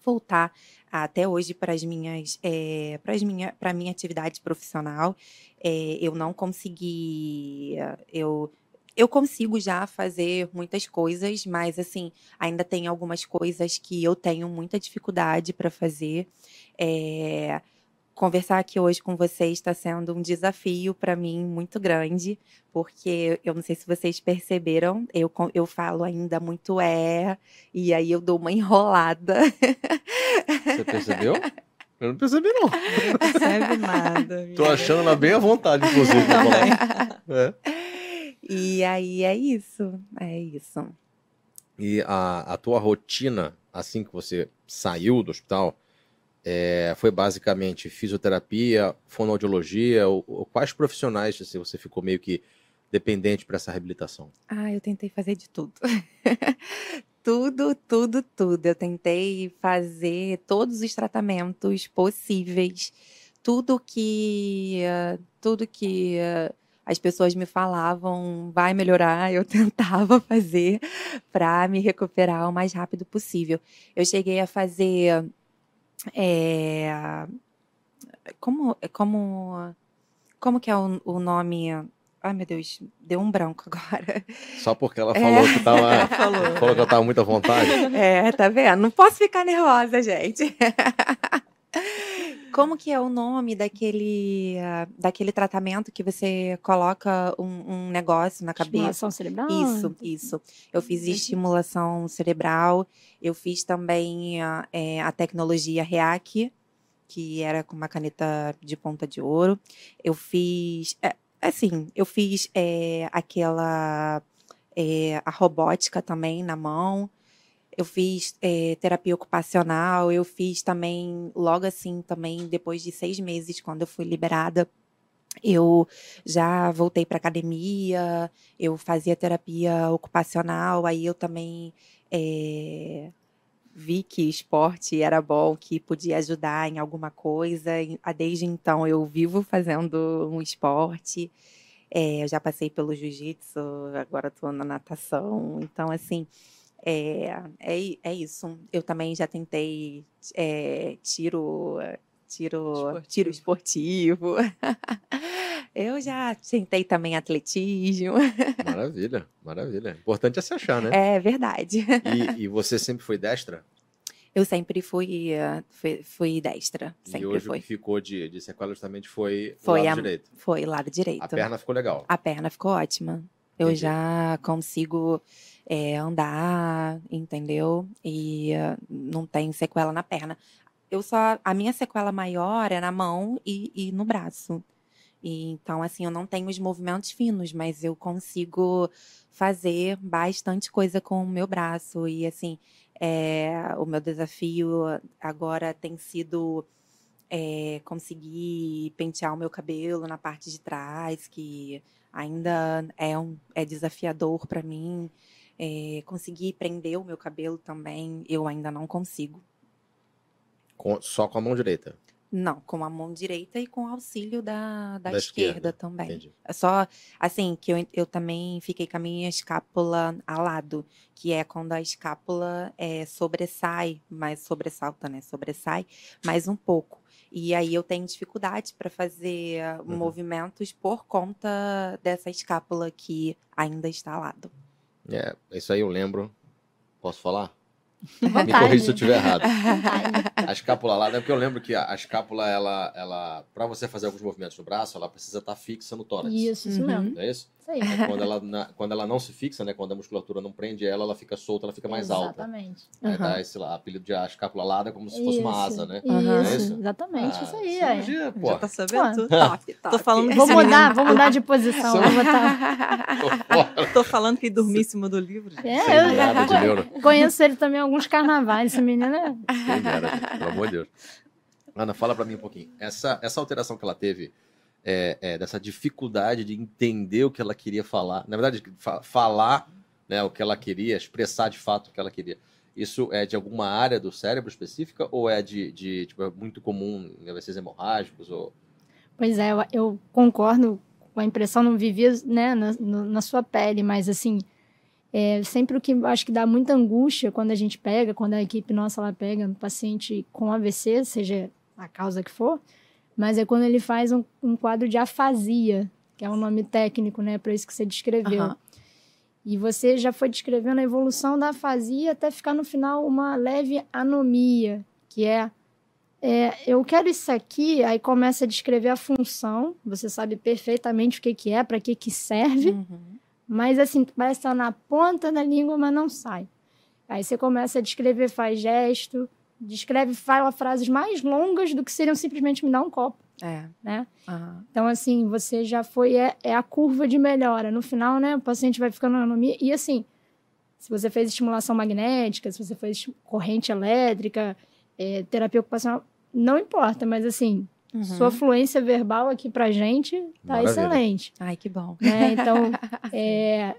voltar até hoje para as minhas é, para minha para minha atividade profissional é, eu não consegui eu eu consigo já fazer muitas coisas, mas assim, ainda tem algumas coisas que eu tenho muita dificuldade para fazer. É, conversar aqui hoje com vocês está sendo um desafio para mim muito grande, porque eu não sei se vocês perceberam, eu, eu falo ainda muito é, e aí eu dou uma enrolada. Você percebeu? Eu não percebi, não. Não percebe nada. Tô achando ela bem à vontade, inclusive. é. E aí é isso, é isso. E a, a tua rotina, assim que você saiu do hospital, é, foi basicamente fisioterapia, fonoaudiologia, ou, ou quais profissionais assim, você ficou meio que dependente para essa reabilitação? Ah, eu tentei fazer de tudo. tudo, tudo, tudo. Eu tentei fazer todos os tratamentos possíveis, tudo que, uh, tudo que uh, as pessoas me falavam, vai melhorar, eu tentava fazer para me recuperar o mais rápido possível. Eu cheguei a fazer. É, como, como, como que é o, o nome? Ai, meu Deus, deu um branco agora. Só porque ela é. falou é. que tava. falou. falou que ela tava muito à vontade. É, tá vendo? Não posso ficar nervosa, gente. Como que é o nome daquele, uh, daquele tratamento que você coloca um, um negócio na cabeça? Estimulação cerebral? Isso, isso. Eu fiz estimulação cerebral, eu fiz também uh, é, a tecnologia REAC, que era com uma caneta de ponta de ouro. Eu fiz, é, assim, eu fiz é, aquela, é, a robótica também na mão eu fiz é, terapia ocupacional, eu fiz também, logo assim, também, depois de seis meses, quando eu fui liberada, eu já voltei para academia, eu fazia terapia ocupacional, aí eu também é, vi que esporte era bom, que podia ajudar em alguma coisa. Desde então eu vivo fazendo um esporte. É, eu já passei pelo jiu-jitsu, agora estou na natação. Então, assim, é, é, é isso. Eu também já tentei é, tiro, tiro, esportivo. tiro esportivo. Eu já tentei também atletismo. Maravilha, maravilha. Importante é se achar, né? É verdade. E, e você sempre foi destra? Eu sempre fui, uh, fui, fui destra. Sempre e hoje foi. o que ficou de, de sequela justamente foi, Foi o lado a- direito. Foi lado direito. A perna ficou legal. A perna ficou ótima. Eu Entendi. já consigo é, andar, entendeu? E ah, não tem sequela na perna. Eu só. A minha sequela maior é na mão e, e no braço. E, então, assim, eu não tenho os movimentos finos, mas eu consigo fazer bastante coisa com o meu braço. E, assim, é, o meu desafio agora tem sido é, conseguir pentear o meu cabelo na parte de trás, que ainda é, um, é desafiador para mim. É, conseguir prender o meu cabelo também, eu ainda não consigo. Com- só com a mão direita. Não, com a mão direita e com auxílio da, da, Da esquerda, esquerda, também. Entendi. É só, assim, que eu, eu também fiquei com a minha escápula a lado, que é quando a escápula é, sobressai, mais sobressalta, né? Sobressai mais um pouco. E aí eu tenho dificuldade para fazer uh, Uhum. movimentos por conta dessa escápula que ainda está a lado. É, isso aí eu lembro. Posso falar? Me corrija se eu estiver errado. Vontade. A escápula lá, é porque eu lembro que a, a escápula, ela, ela para você fazer alguns movimentos no braço, ela precisa estar fixa no tórax. Isso, isso Uhum. mesmo. Não é isso? Isso aí. Aí quando, ela, na- quando ela não se fixa, né? Quando a musculatura não prende ela, ela fica solta, ela fica mais alta. Exatamente. Aí Aham. dá esse lá, apelido de escápula alada, como se fosse uma asa, né? Isso, É isso? exatamente, Ah, isso aí. aí. cirurgia, pô. Já tá sabendo? Top, top. Tô falando Vou mudar, vou mudar de posição. São- Vou botar... Tô. Tô falando que dormi em cima do livro. gente. É, Sem eu de conheço ele também em alguns carnavais. Esse menino é. Quem dera, gente, pelo amor de Deus. Ana, fala pra mim um pouquinho. Essa, essa alteração que ela teve, é, é, dessa dificuldade de entender o que ela queria falar, na verdade, fa- falar né, o que ela queria, expressar de fato o que ela queria. Isso é de alguma área do cérebro específica ou é de, de tipo, é muito comum em AVCs hemorrágicos? Ou... Pois é, eu, eu concordo com a impressão, não vivia né, na, na sua pele, mas assim, é, sempre o que acho que dá muita angústia quando a gente pega, quando a equipe nossa lá pega um paciente com AVC, seja a causa que for, mas é quando ele faz um, um quadro de afasia, que é um nome técnico, né, para isso que você descreveu. Aham. E você já foi descrevendo a evolução da afasia até ficar no final uma leve anomia, que é, é, eu quero isso aqui, aí começa a descrever a função, você sabe perfeitamente o que, que é, para que, que serve, Uhum. Mas assim, parece estar na ponta da língua, mas não sai. Aí você começa a descrever, faz gesto, descreve, fala frases mais longas do que seriam simplesmente me dar um copo, É. né? aham. Então, assim, você já foi. É, é a curva de melhora. No final, né? O paciente vai ficando na anomia. E, assim, se você fez estimulação magnética, se você fez corrente elétrica, é, terapia ocupacional, não importa, mas, assim, Uhum. sua fluência verbal aqui pra gente tá Maravilha. excelente. Ai, que bom. Né? Então, é,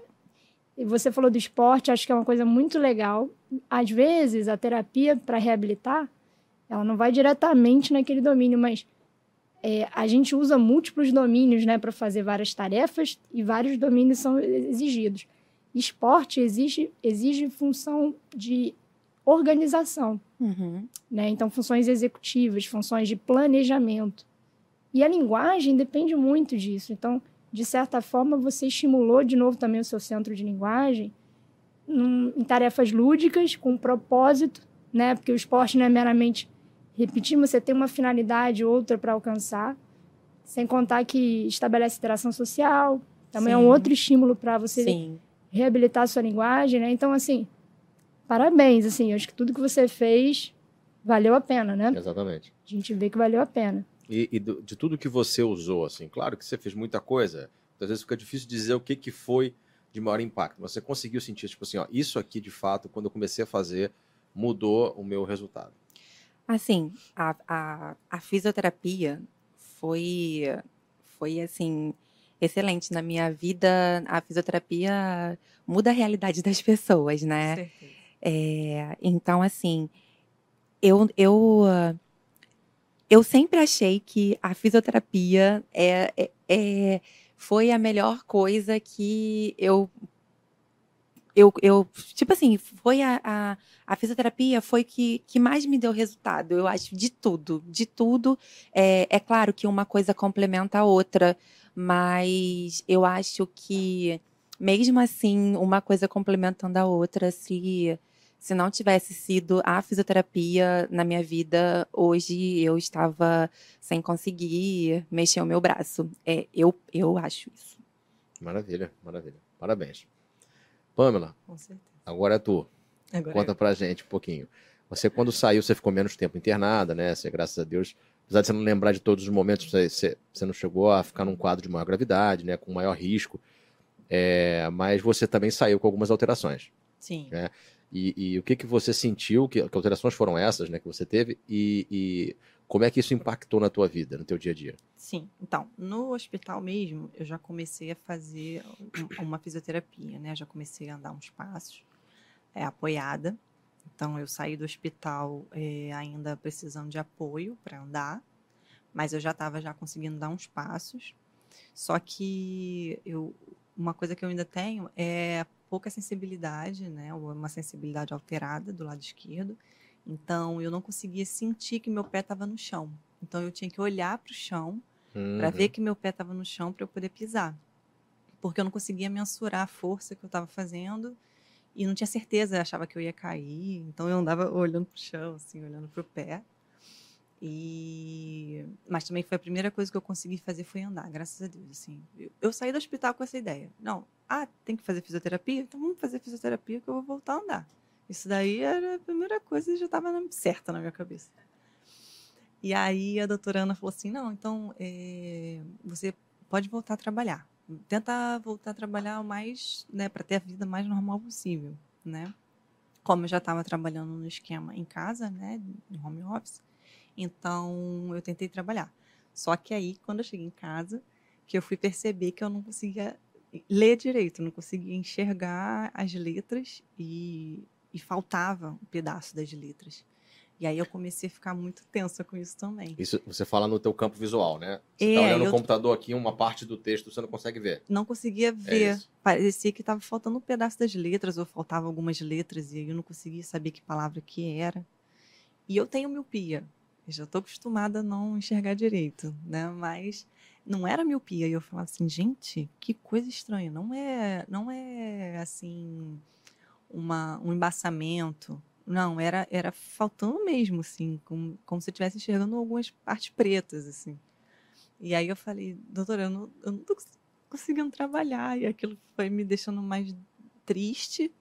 e você falou do esporte, acho que é uma coisa muito legal. Às vezes, a terapia para reabilitar, ela não vai diretamente naquele domínio, mas é, a gente usa múltiplos domínios né, para fazer várias tarefas e vários domínios são exigidos. Esporte exige, exige função de organização Uhum. né? Então, funções executivas, funções de planejamento. E a linguagem depende muito disso. Então, de certa forma, você estimulou de novo também o seu centro de linguagem num- em tarefas lúdicas, com propósito, né? Porque o esporte não é meramente repetir, você tem uma finalidade, outra para alcançar. Sem contar que estabelece interação social, também é um Sim. outro estímulo para você Sim. reabilitar a sua linguagem, né? Então, assim, parabéns, assim, acho que tudo que você fez valeu a pena, né? Exatamente. A gente vê que valeu a pena. E, e do- de tudo que você usou, assim, claro que você fez muita coisa, às vezes fica difícil dizer o que, que foi de maior impacto. Você conseguiu sentir, tipo assim, ó, isso aqui de fato, quando eu comecei a fazer, mudou o meu resultado. Assim, a, a, a fisioterapia foi, foi assim, excelente na minha vida. A fisioterapia muda a realidade das pessoas, né? Certeza. É, então, assim, eu, eu, ah, eu sempre achei que a fisioterapia é, é, é- foi a melhor coisa que eu. Eu, eu tipo assim, foi a, a, a fisioterapia foi que, que mais me deu resultado. Eu acho de tudo, de tudo. É, é claro que uma coisa complementa a outra, mas eu acho que mesmo assim, uma coisa complementando a outra, se se não tivesse sido a fisioterapia na minha vida, hoje eu estava sem conseguir mexer o meu braço. É, eu, eu acho isso. Maravilha, maravilha. Parabéns. Pamela, Com certeza. agora é tu. Agora Conta pra gente um pouquinho. Você, quando saiu, você ficou menos tempo internada, né? Você, graças a Deus, apesar de você não lembrar de todos os momentos, você, você, você não chegou a ficar num quadro de maior gravidade, né? Com maior risco. É, mas você também saiu com algumas alterações. Sim. É. E, e o que, que você sentiu, que, que alterações foram essas, né? Que você teve e, e como é que isso impactou na tua vida, no teu dia a dia? Sim, então, no hospital mesmo, eu já comecei a fazer um- uma fisioterapia, né? Já comecei a andar uns passos, é, apoiada. Então, eu saí do hospital é, ainda precisando de apoio para andar, mas eu já estava já conseguindo dar uns passos. Só que eu, uma coisa que eu ainda tenho é pouca sensibilidade, né? ou Uma sensibilidade alterada do lado esquerdo. Então, eu não conseguia sentir que meu pé estava no chão. Então, eu tinha que olhar para o chão para Uhum. ver que meu pé estava no chão para eu poder pisar. Porque eu não conseguia mensurar a força que eu estava fazendo e não tinha certeza, achava que eu ia cair. Então eu andava olhando para o chão, assim, olhando para o pé. E mas também foi a primeira coisa que eu consegui fazer foi andar, graças a Deus, assim. Eu, eu saí do hospital com essa ideia. Não, ah, tem que fazer fisioterapia? Então vamos fazer fisioterapia que eu vou voltar a andar. Isso daí era a primeira coisa e já estava certa na minha cabeça. E aí a doutora Ana falou assim: não, então eh, você pode voltar a trabalhar. Tenta voltar a trabalhar o mais, né, para ter a vida mais normal possível, né? Como eu já estava trabalhando no esquema em casa, né, em home office, então eu tentei trabalhar. Só que aí, quando eu cheguei em casa, que eu fui perceber que eu não conseguia ler direito, não conseguia enxergar as letras e, e faltava um pedaço das letras. E aí eu comecei a ficar muito tensa com isso também. Isso você fala no teu campo visual, né? Você É, tá olhando no computador aqui, uma parte do texto você não consegue ver. Não conseguia É ver. isso. Parecia que estava faltando um pedaço das letras, ou faltava algumas letras, e eu não conseguia saber que palavra que era. E eu tenho miopia. Eu já estou acostumada a não enxergar direito, né? Mas não era miopia. E eu falava assim, gente, que coisa estranha. Não é, não é assim, uma, um embaçamento. Não, era, era faltando mesmo, assim, como, como se eu estivesse enxergando algumas partes pretas, assim. E aí eu falei, doutora, eu não, eu não tô cons- conseguindo trabalhar. E aquilo foi me deixando mais triste.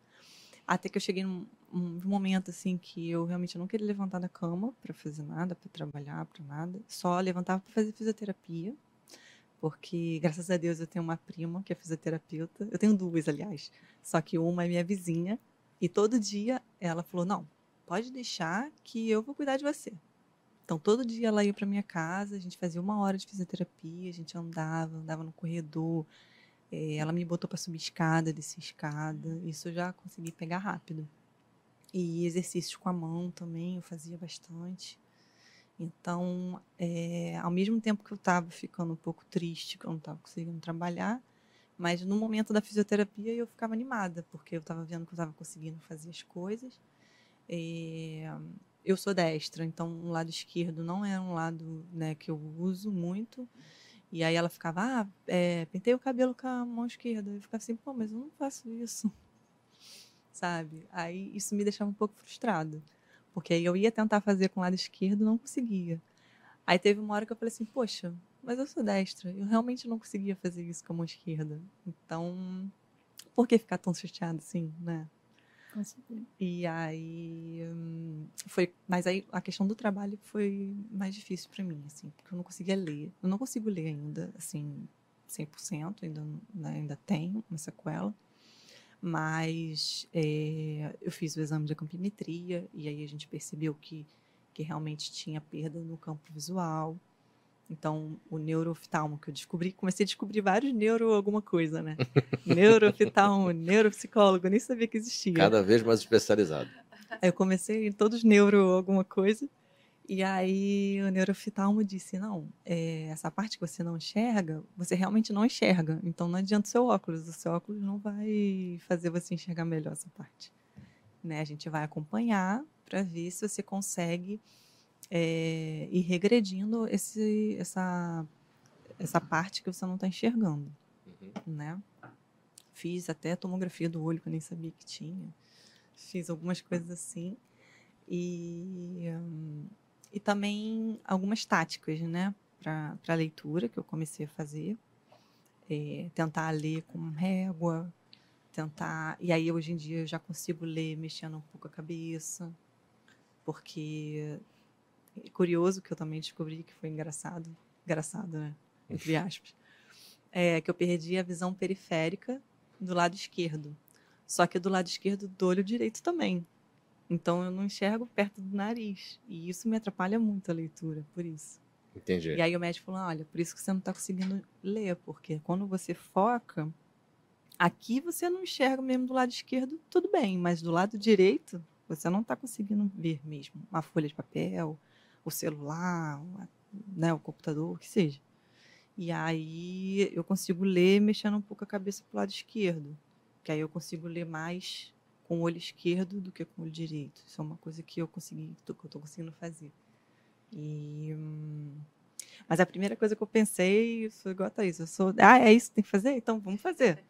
Até que eu cheguei num, um momento, assim, que eu realmente não queria levantar da cama para fazer nada, para trabalhar, para nada. Só levantava para fazer fisioterapia. Porque, graças a Deus, eu tenho uma prima que é fisioterapeuta. Eu tenho duas, aliás. Só que uma é minha vizinha. E todo dia ela falou: Não, pode deixar que eu vou cuidar de você. Então, todo dia ela ia para minha casa, a gente fazia uma hora de fisioterapia, a gente andava, andava no corredor. eh, ela me botou para subir escada, descer escada. Isso eu já consegui pegar rápido. E exercícios com a mão também, eu fazia bastante. Então, eh, ao mesmo tempo que eu estava ficando um pouco triste, que eu não estava conseguindo trabalhar, mas no momento da fisioterapia eu ficava animada, porque eu estava vendo que eu estava conseguindo fazer as coisas. Eh, eu sou destra, então o lado esquerdo não é um lado né, que eu uso muito. E aí ela ficava, ah, é, pentei o cabelo com a mão esquerda. Eu ficava assim, pô, mas eu não faço isso. Sabe? Aí isso me deixava um pouco frustrado. Porque aí eu ia tentar fazer com o lado esquerdo não conseguia. Aí teve uma hora que eu falei assim, poxa, mas eu sou destra. Eu realmente não conseguia fazer isso com a mão esquerda. Então, por que ficar tão chateado assim, né? E aí hum, foi, mas aí a questão do trabalho foi mais difícil para mim, assim, porque eu não conseguia ler. Eu não consigo ler ainda, assim, 100%, ainda né, ainda tenho uma sequela. Mas é, eu fiz o exame de campimetria e aí a gente percebeu que que realmente tinha perda no campo visual. Então, o neurooftalmo que eu descobri, comecei a descobrir vários neuro alguma coisa, né? neurooftalmo, neuropsicólogo, eu nem sabia que existia. Cada vez mais especializado. Aí eu comecei em todos neuro alguma coisa. E aí o neurooftalmo disse, não, é, essa parte que você não enxerga, você realmente não enxerga. Então não adianta o seu óculos, o seu óculos não vai fazer você enxergar melhor essa parte. Né? A gente vai acompanhar para ver se você consegue é, ir regredindo esse, essa, essa parte que você não está enxergando Uhum. né? Fiz até tomografia do olho que eu nem sabia que tinha. fiz algumas coisas assim. E, hum, e também algumas táticas, né? Para leitura que eu comecei a fazer. É, tentar ler com régua, tentar. E aí, hoje em dia, eu já consigo ler mexendo um pouco a cabeça, porque é curioso que eu também descobri que foi engraçado engraçado, né? Entre aspas. É que eu perdi a visão periférica do lado esquerdo. Só que do lado esquerdo do olho direito também. Então eu não enxergo perto do nariz. E isso me atrapalha muito a leitura, por isso. Entendi. E aí o médico falou: olha, por isso que você não está conseguindo ler, porque quando você foca, aqui você não enxerga mesmo do lado esquerdo, tudo bem, mas do lado direito você não está conseguindo ver mesmo uma folha de papel, o celular, né, o computador, o que seja. E aí eu consigo ler mexendo um pouco a cabeça para o lado esquerdo, que aí eu consigo ler mais com o olho esquerdo do que com o olho direito. Isso é uma coisa que eu consegui, que eu estou conseguindo fazer. E, mas a primeira coisa que eu pensei foi igual a isso. Eu sou, ah, é isso que tem que fazer? Então vamos fazer.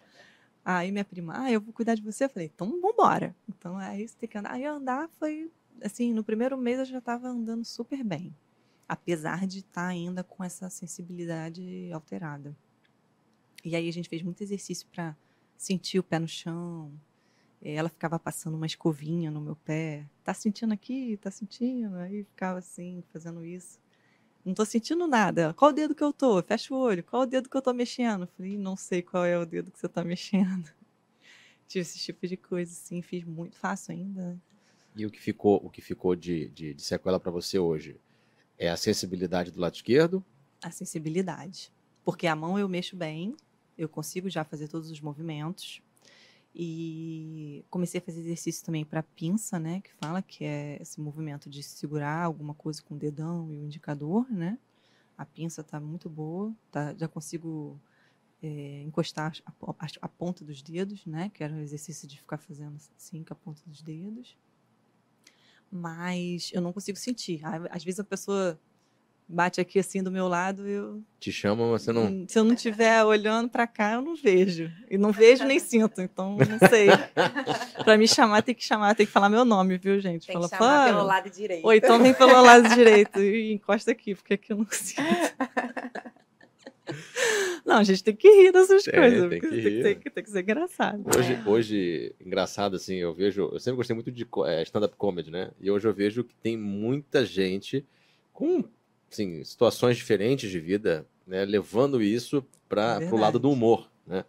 Aí minha prima, ah, eu vou cuidar de você. Eu falei, então vamos embora. Então é isso, tem que andar. Aí andar foi, assim, no primeiro mês eu já estava andando super bem apesar de estar tá ainda com essa sensibilidade alterada. E aí a gente fez muito exercício para sentir o pé no chão. Ela ficava passando uma escovinha no meu pé. Tá sentindo aqui? Tá sentindo? Aí ficava assim, fazendo isso. Não tô sentindo nada. Qual o dedo que eu tô? Fecha o olho. Qual o dedo que eu tô mexendo? Falei, não sei qual é o dedo que você tá mexendo. Tive esse tipo de coisa, assim. Fiz muito fácil ainda. E o que ficou, o que ficou de, de, de sequela para você hoje? É a sensibilidade do lado esquerdo? A sensibilidade. Porque a mão eu mexo bem, eu consigo já fazer todos os movimentos. E comecei a fazer exercício também para pinça, né? Que fala que é esse movimento de segurar alguma coisa com o dedão e o indicador, né? A pinça está muito boa, tá, já consigo é, encostar a, a, a, ponta dos dedos, né? Que era o exercício de ficar fazendo assim com a ponta dos dedos mas eu não consigo sentir. Às vezes a pessoa bate aqui assim do meu lado, eu te chama, mas você não. Hum, se eu não estiver olhando para cá, eu não vejo. E não vejo nem sinto, então não sei. para me chamar tem que chamar, tem que falar meu nome, viu, gente? Tem Fala, que chamar pelo lado direito. Ou então vem pelo lado direito e encosta aqui, porque aqui eu não sinto. Não, a gente tem que rir dessas tem, coisas. Tem que, rir. Tem, que, tem que ser engraçado. Hoje, é. hoje, engraçado, assim, eu vejo. Eu sempre gostei muito de é, stand-up comedy, né? E hoje eu vejo que tem muita gente com assim, situações diferentes de vida, né? Levando isso para é o lado do humor, né?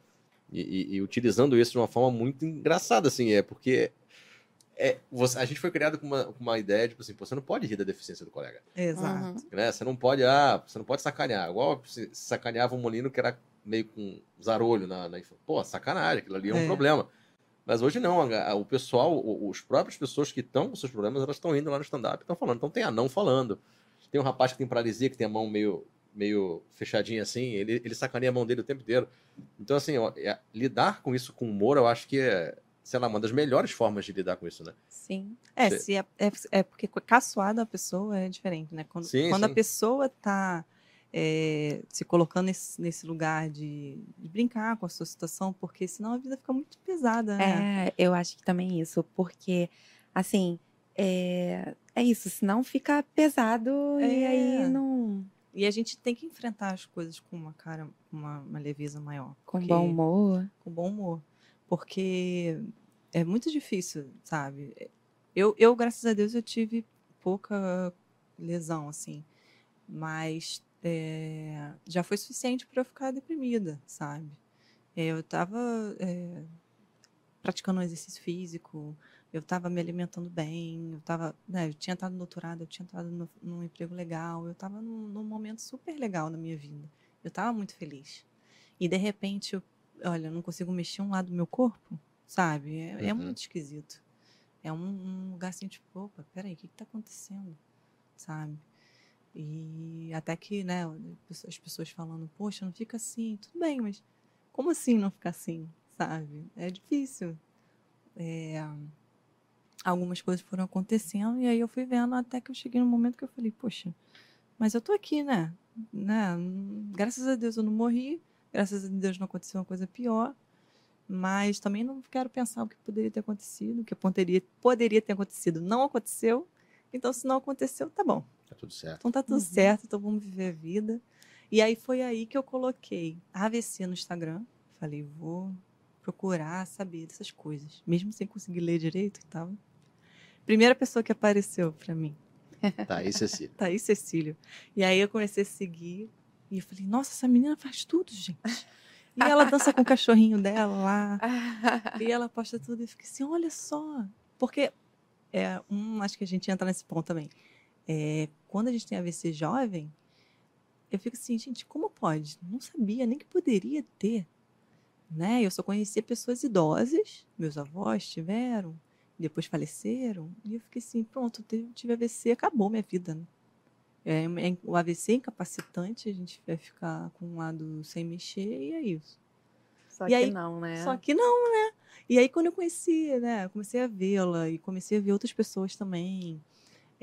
E, e, e, utilizando isso de uma forma muito engraçada, assim, é porque é, você, a gente foi criado com uma, com uma ideia de, tipo assim, você não pode rir da deficiência do colega. Exato. Uhum. Né? Você não pode, ah, você não pode sacanear. Igual se sacaneava um molino que era meio com zarolho na, na Pô, sacanagem, aquilo ali é um é. problema. Mas hoje não, o pessoal, os próprias pessoas que estão com seus problemas, elas estão indo lá no stand-up e estão falando. Então tem anão falando. Tem um rapaz que tem paralisia, que tem a mão meio, meio fechadinha assim, ele, ele sacaneia a mão dele o tempo inteiro. Então, assim, ó, é, lidar com isso com humor, eu acho que é, sei lá, uma das melhores formas de lidar com isso, né? Sim. É, Você... se é, é, é, porque caçoada a pessoa é diferente, né? Quando, sim, quando sim. a pessoa está é, se colocando nesse, nesse lugar de, de, brincar com a sua situação, porque senão a vida fica muito pesada, né? É, eu acho que também isso, porque, assim, é, é isso, senão fica pesado e é. aí não... E a gente tem que enfrentar as coisas com uma cara, uma, uma leveza maior. Com bom humor. Com bom humor porque é muito difícil, sabe? Eu, eu, graças a Deus, eu tive pouca lesão, assim, mas é, já foi suficiente para eu ficar deprimida, sabe? É, eu estava é, praticando um exercício físico, eu estava me alimentando bem, eu estava, né, eu tinha estado no doutorado, eu tinha estado no, num emprego legal, eu estava num, num, momento super legal na minha vida. Eu estava muito feliz. E de repente eu olha, eu não consigo mexer um lado do meu corpo, sabe? É, é uhum. é muito esquisito. É um, um, lugar assim, tipo, opa, peraí, o que está acontecendo? Sabe? E até que, né, as pessoas falando, poxa, não fica assim, tudo bem, mas como assim não ficar assim, sabe? É difícil. É, algumas coisas foram acontecendo e aí eu fui vendo até que eu cheguei no momento que eu falei, poxa, mas eu tô aqui, né? né? Graças a Deus eu não morri, Graças a Deus não aconteceu uma coisa pior, mas também não quero pensar o que poderia ter acontecido, o que poderia, poderia ter acontecido. Não aconteceu, então se não aconteceu, tá bom. Tá tudo certo. Então tá tudo Uhum. certo, então vamos viver a vida. E aí foi aí que eu coloquei AVC no Instagram. Falei, vou procurar saber dessas coisas, mesmo sem conseguir ler direito e tal. Primeira pessoa que apareceu para mim, Tá aí, Cecília. Thaís Cecílio. E aí eu comecei a seguir e eu falei, nossa, essa menina faz tudo, gente. E ela dança com o cachorrinho dela lá. E ela posta tudo e eu fiquei assim, olha só. Porque, é, um, acho que a gente entra nesse ponto também. É, quando a gente tem AVC jovem, eu fico assim, gente, como pode? Não sabia nem que poderia ter. Né? Eu só conhecia pessoas idosas, meus avós tiveram, depois faleceram, e eu fiquei assim, pronto, tive AVC, acabou minha vida. Né? É, é- o AVC é incapacitante, a gente vai ficar com um lado sem mexer, e é isso. Só E que aí- não, né? Só que não, né? E aí, quando eu conheci, né? Comecei a vê-la e comecei a ver outras pessoas também.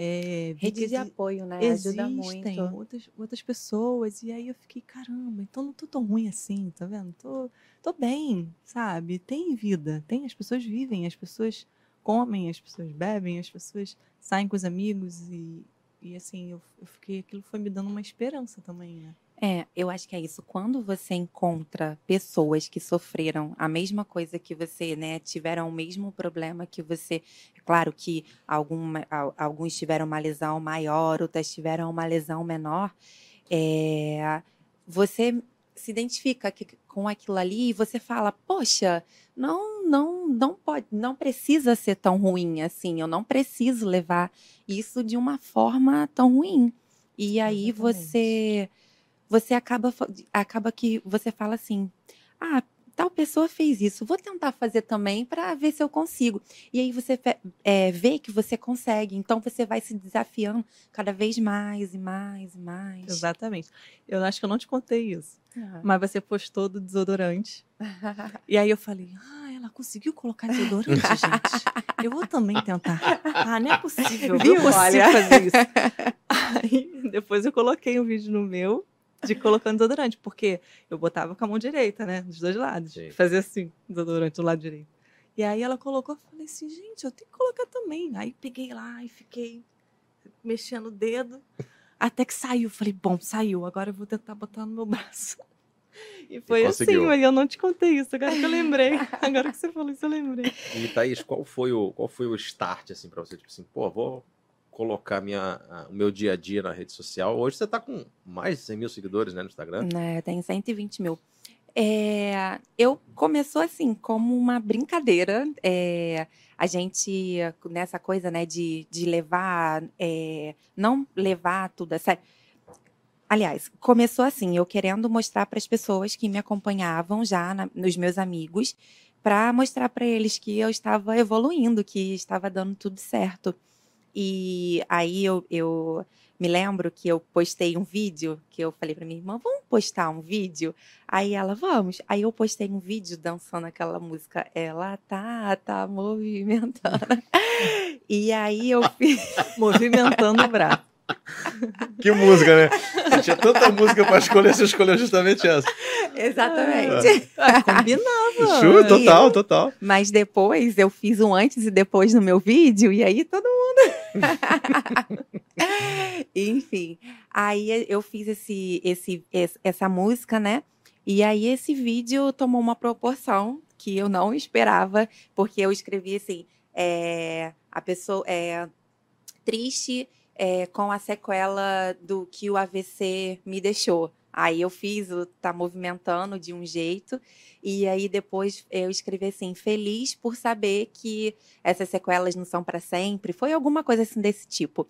É, Rede de apoio, né? Ajuda muito. outras, outras pessoas. E aí eu fiquei, caramba, então não tô tão ruim assim, tá vendo? Tô, tô bem, sabe? Tem vida, tem, as pessoas vivem, as pessoas comem, as pessoas bebem, as pessoas saem com os amigos e, e assim, eu, eu fiquei, aquilo foi me dando uma esperança também, né? É, eu acho que é isso. Quando você encontra pessoas que sofreram a mesma coisa que você, né? Tiveram o mesmo problema que você. É Claro que alguma, al- alguns tiveram uma lesão maior, outras tiveram uma lesão menor. É, você se identifica com aquilo ali e você fala, poxa, não, não, não pode, não precisa ser tão ruim assim. Eu não preciso levar isso de uma forma tão ruim. E aí Exatamente. você você acaba, acaba que você fala assim: ah, tal pessoa fez isso, vou tentar fazer também para ver se eu consigo. E aí você é, vê que você consegue, então você vai se desafiando cada vez mais e mais e mais. Exatamente. Eu acho que eu não te contei isso. Ah. Mas você postou do desodorante. E aí eu falei, ah, ela conseguiu colocar desodorante, gente. Eu vou também tentar. Ah, não é possível. Eu Viu? não consigo Olha. fazer isso. Aí depois eu coloquei um vídeo no meu de colocando desodorante, porque eu botava com a mão direita, né? Dos dois lados. Sim. Fazia assim, desodorante do lado direito. E aí ela colocou, eu falei assim, gente, eu tenho que colocar também. Aí peguei lá e fiquei mexendo o dedo. Até que saiu. Falei, bom, saiu. Agora eu vou tentar botar no meu braço. E foi assim, conseguiu. mas eu não te contei isso. Agora que eu lembrei. Agora que você falou isso, eu lembrei. E Thaís, qual foi o, qual foi o start, assim, pra você? Tipo assim, pô, vou colocar minha, a- o meu dia a dia na rede social. Hoje você tá com mais de 100 mil seguidores, né, no Instagram. Né, tem 120 mil. É, eu começou assim como uma brincadeira. é, a gente nessa coisa, né, de, de levar, é, não levar tudo a sério. Aliás, começou assim, eu querendo mostrar para as pessoas que me acompanhavam já, na- nos meus amigos, para mostrar para eles que eu estava evoluindo, que estava dando tudo certo. E aí eu, eu me lembro que eu postei um vídeo que eu falei para minha irmã, vamos postar um vídeo? Aí ela, vamos. Aí eu postei um vídeo dançando aquela música, ela tá, tá movimentando. e aí eu fiz. Movimentando o braço. Que música, né? Você tinha tanta música pra escolher, você escolheu justamente essa. Exatamente. Ah, combinava. Chu, total, total. Mas depois eu fiz um antes e depois no meu vídeo, e aí todo mundo. Enfim, aí eu fiz esse, esse- essa música, né? E aí esse vídeo tomou uma proporção que eu não esperava, porque eu escrevi assim: é, a pessoa é triste é, com a sequela do que o AVC me deixou. Aí eu fiz o tá movimentando de um jeito e aí depois eu escrevi assim, feliz por saber que essas sequelas não são para sempre. Foi alguma coisa assim desse tipo.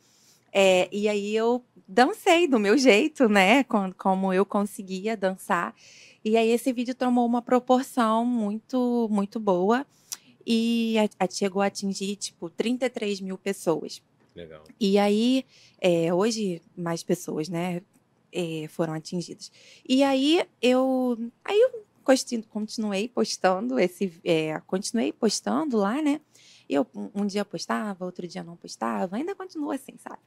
É, e aí eu dancei do meu jeito, né? com- como eu conseguia dançar. E aí esse vídeo tomou uma proporção muito, muito boa. E a- a- chegou a atingir, tipo, 33 mil pessoas. Legal. E aí, é, hoje, mais pessoas, né, é, foram atingidas. E aí, eu, aí eu continuei postando esse, é, continuei postando lá, né, eu um, dia postava, outro dia não postava, ainda continua assim, sabe?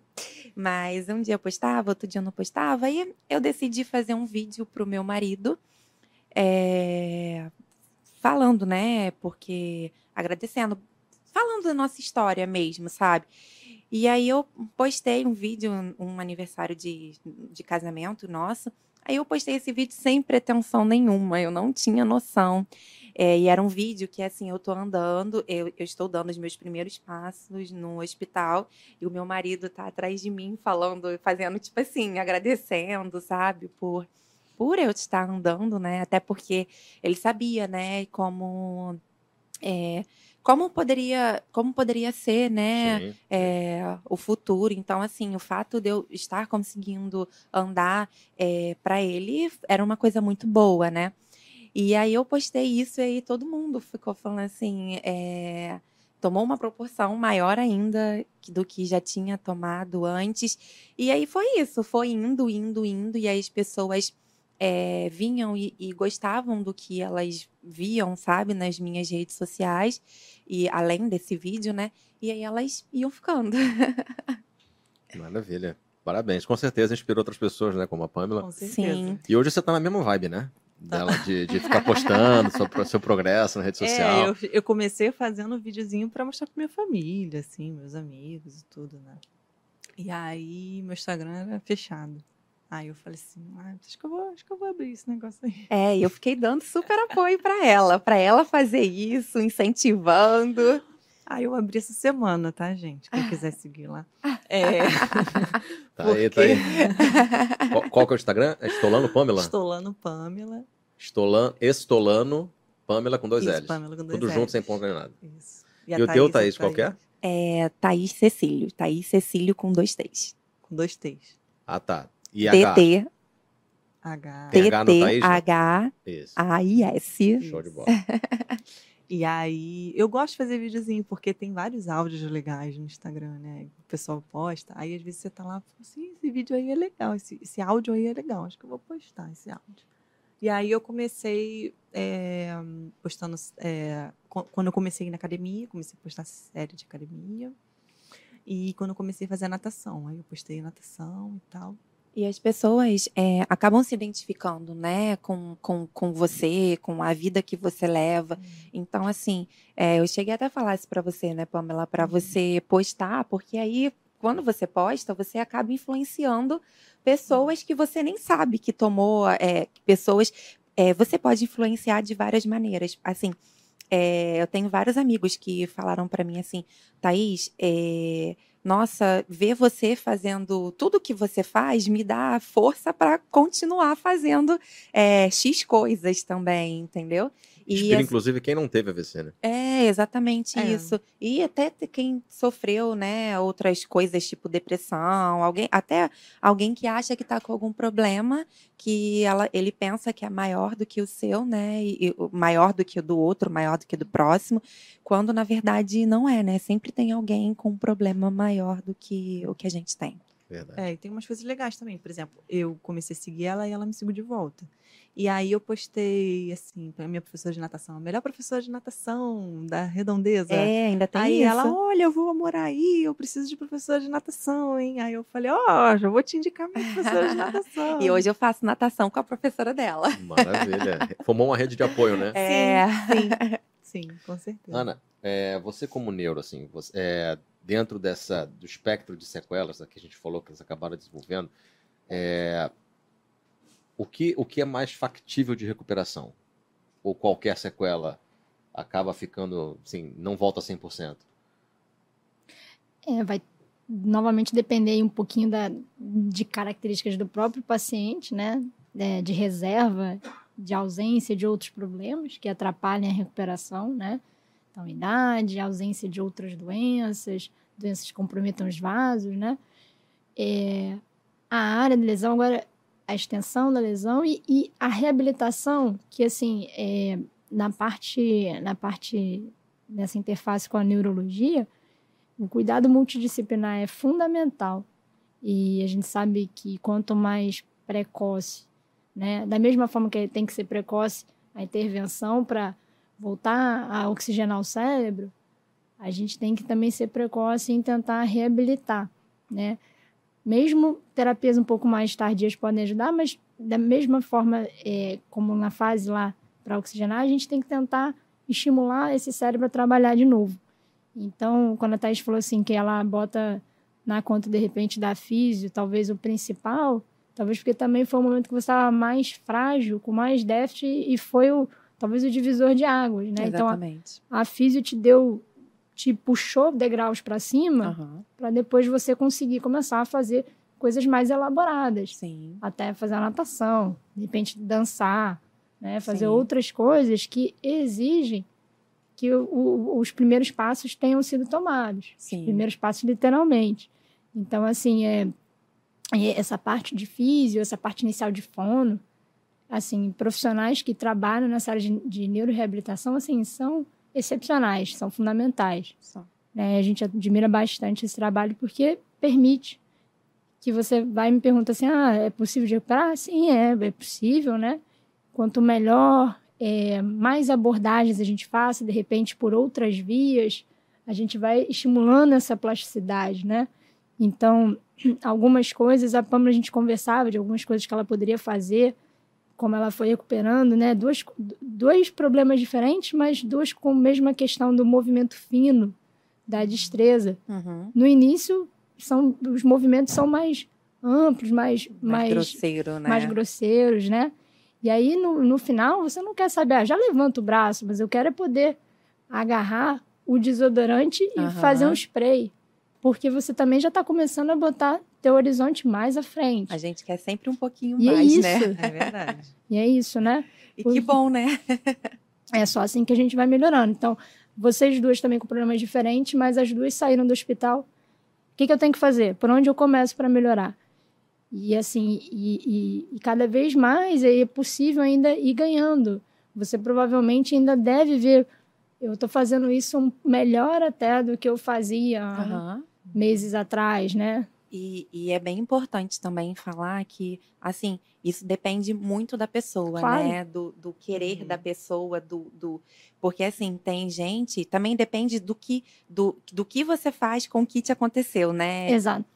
Mas um dia postava, outro dia não postava, e eu decidi fazer um vídeo pro meu marido, é, falando, né? Porque agradecendo, falando da nossa história mesmo, sabe? E aí eu postei um vídeo, um aniversário de, de casamento nosso. Aí eu postei esse vídeo sem pretensão nenhuma, eu não tinha noção. É, e era um vídeo que, assim, eu tô andando, eu, eu, estou dando os meus primeiros passos no hospital, e o meu marido tá atrás de mim falando, fazendo, tipo assim, agradecendo, sabe, por, por eu estar andando, né? Até porque ele sabia, né, como. É, como poderia, como poderia ser, né. É, o futuro. Então, assim, o fato de eu estar conseguindo andar é, para ele era uma coisa muito boa, né? E aí eu postei isso e aí todo mundo ficou falando assim, é, tomou uma proporção maior ainda do que já tinha tomado antes. E aí foi isso, foi indo, indo, indo, e aí as pessoas é, vinham e, e, gostavam do que elas viam, sabe, nas minhas redes sociais, e além desse vídeo, né? E aí elas iam ficando. Maravilha. Parabéns. Com certeza inspirou outras pessoas, né? Como a Pamela. Com certeza. Sim. E hoje você tá na mesma vibe, né? Dela de, de ficar postando seu, seu progresso na rede é, social. É, eu, eu comecei fazendo um videozinho para mostrar pra minha família, assim, meus amigos e tudo, né? E aí meu Instagram era fechado. Aí eu falei assim, ah, acho, que eu vou, acho que eu vou abrir esse negócio aí. É, e eu fiquei dando super apoio para ela, para ela fazer isso, incentivando. Aí eu abri essa semana, tá, gente? Quem quiser seguir lá. É. tá aí, tá aí. qual, qual que é o Instagram? É Estolano Pamela? Estolano Pamela. Estolano, Estolano Pamela com dois Isso, L's. Pamela com dois Tudo L's. junto, sem ponto nem nada. Isso. E, e o teu, Thaís, qual que é? É Thaís Cecílio. Thaís Cecílio com dois T's. Com dois T's. Ah, tá. E TT. H. Tem H no Thaís? H. A I S. Show de bola. E aí, eu gosto de fazer videozinho, porque tem vários áudios legais no Instagram, né? O pessoal posta. Aí, às vezes, você tá lá e fala assim: esse vídeo aí é legal, esse, esse áudio aí é legal, acho que eu vou postar esse áudio. E aí, eu comecei é, postando. É, quando eu comecei na academia, comecei a postar série de academia. E quando eu comecei a fazer natação, aí eu postei natação e tal. E as pessoas é, acabam se identificando, né, com, com, com você, com a vida que você leva. Uhum. Então, assim, é, eu cheguei até a falar isso para você, né, Pamela, para uhum. você postar, porque aí, quando você posta, você acaba influenciando pessoas que você nem sabe que tomou, é, pessoas. É, você pode influenciar de várias maneiras. Assim, é, eu tenho vários amigos que falaram para mim assim, Thaís, é, nossa, ver você fazendo tudo que você faz me dá força para continuar fazendo é, X coisas também, entendeu? Inspira, e, inclusive, quem não teve AVC, né? É, exatamente é. isso. E até quem sofreu, né, outras coisas, tipo depressão, alguém, até alguém que acha que está com algum problema, que ela, ele pensa que é maior do que o seu, né, e, e, maior do que o do outro, maior do que o do próximo, quando na verdade não é, né? Sempre tem alguém com um problema maior do que o que a gente tem. Verdade. É, e tem umas coisas legais também. Por exemplo, eu comecei a seguir ela e ela me seguiu de volta. E aí eu postei, assim, para minha professora de natação, a melhor professora de natação da redondeza. É, ainda tem aí isso. ela, olha, eu vou morar aí, eu preciso de professora de natação, hein? Aí eu falei, ó, oh, já vou te indicar minha professora de natação. e hoje eu faço natação com a professora dela. Maravilha. Formou uma rede de apoio, né? É. Sim, sim, sim com certeza. Ana, é, você como neuro, assim, você, é, dentro dessa, do espectro de sequelas que a gente falou que eles acabaram desenvolvendo, é, o que, o que é mais factível de recuperação? Ou qualquer sequela acaba ficando, assim, não volta 100%? É, vai novamente depender um pouquinho da, de características do próprio paciente, né? É, de reserva, de ausência de outros problemas que atrapalhem a recuperação, né? Então, idade, ausência de outras doenças, doenças que comprometam os vasos, né? É, a área de lesão agora a extensão da lesão e, e a reabilitação, que assim, é, na parte, na parte dessa interface com a neurologia, o cuidado multidisciplinar é fundamental. E a gente sabe que quanto mais precoce, né, da mesma forma que tem que ser precoce a intervenção para voltar a oxigenar o cérebro, a gente tem que também ser precoce em tentar reabilitar, né? Mesmo terapias um pouco mais tardias podem ajudar, mas da mesma forma é, como na fase lá para oxigenar, a gente tem que tentar estimular esse cérebro a trabalhar de novo. Então, quando a Thais falou assim que ela bota na conta, de repente, da físio, talvez o principal, talvez porque também foi o momento que você estava mais frágil, com mais déficit, e foi o, talvez o divisor de águas, né? Exatamente. Então, a, a físio te deu, te puxou degraus para cima, Aham. para depois você conseguir começar a fazer coisas mais elaboradas Sim. até fazer a natação, de repente dançar, né? fazer Sim. outras coisas que exigem que o- o- os primeiros passos tenham sido tomados. Sim. Os primeiros passos, literalmente. Então, assim, é, é essa parte de físio, essa parte inicial de fono, assim, profissionais que trabalham nessa área de, de neuroreabilitação, assim, são excepcionais, são fundamentais. Né? A gente admira bastante esse trabalho porque permite que você vai e me pergunta assim, ah, é possível de recuperar? Sim, é, é possível, né? Quanto melhor, é, mais abordagens a gente faça, de repente por outras vias, a gente vai estimulando essa plasticidade, né? Então, algumas coisas, a Pamela a gente conversava de algumas coisas que ela poderia fazer, como ela foi recuperando, né? Duas, dois problemas diferentes, mas duas com a mesma questão do movimento fino, da destreza. Uhum. No início, são, os movimentos são mais amplos, mais, Mais, mais, grosseiro, né? mais grosseiros, né? E aí, no, no final, você não quer saber, ah, já levanta o braço, mas eu quero é poder agarrar o desodorante e Aham. fazer um spray. Porque você também já está começando a botar teu horizonte mais à frente. A gente quer sempre um pouquinho E é mais, isso. né? É verdade. E é isso, né? E que bom, né? É só assim que a gente vai melhorando. Então, vocês duas também com problemas diferentes, mas as duas saíram do hospital. O que, que eu tenho que fazer? Por onde eu começo para melhorar? E assim, e, e- e cada vez mais é possível ainda ir ganhando. Você provavelmente ainda deve ver. Eu estou fazendo isso melhor até do que eu fazia Aham. meses atrás, né? E, e é bem importante também falar que, assim, isso depende muito da pessoa, Claro. né? Do, do querer Uhum. da pessoa, do, do. Porque, assim, tem gente. Também depende do que, do, do que você faz com o que te aconteceu, né? Exato.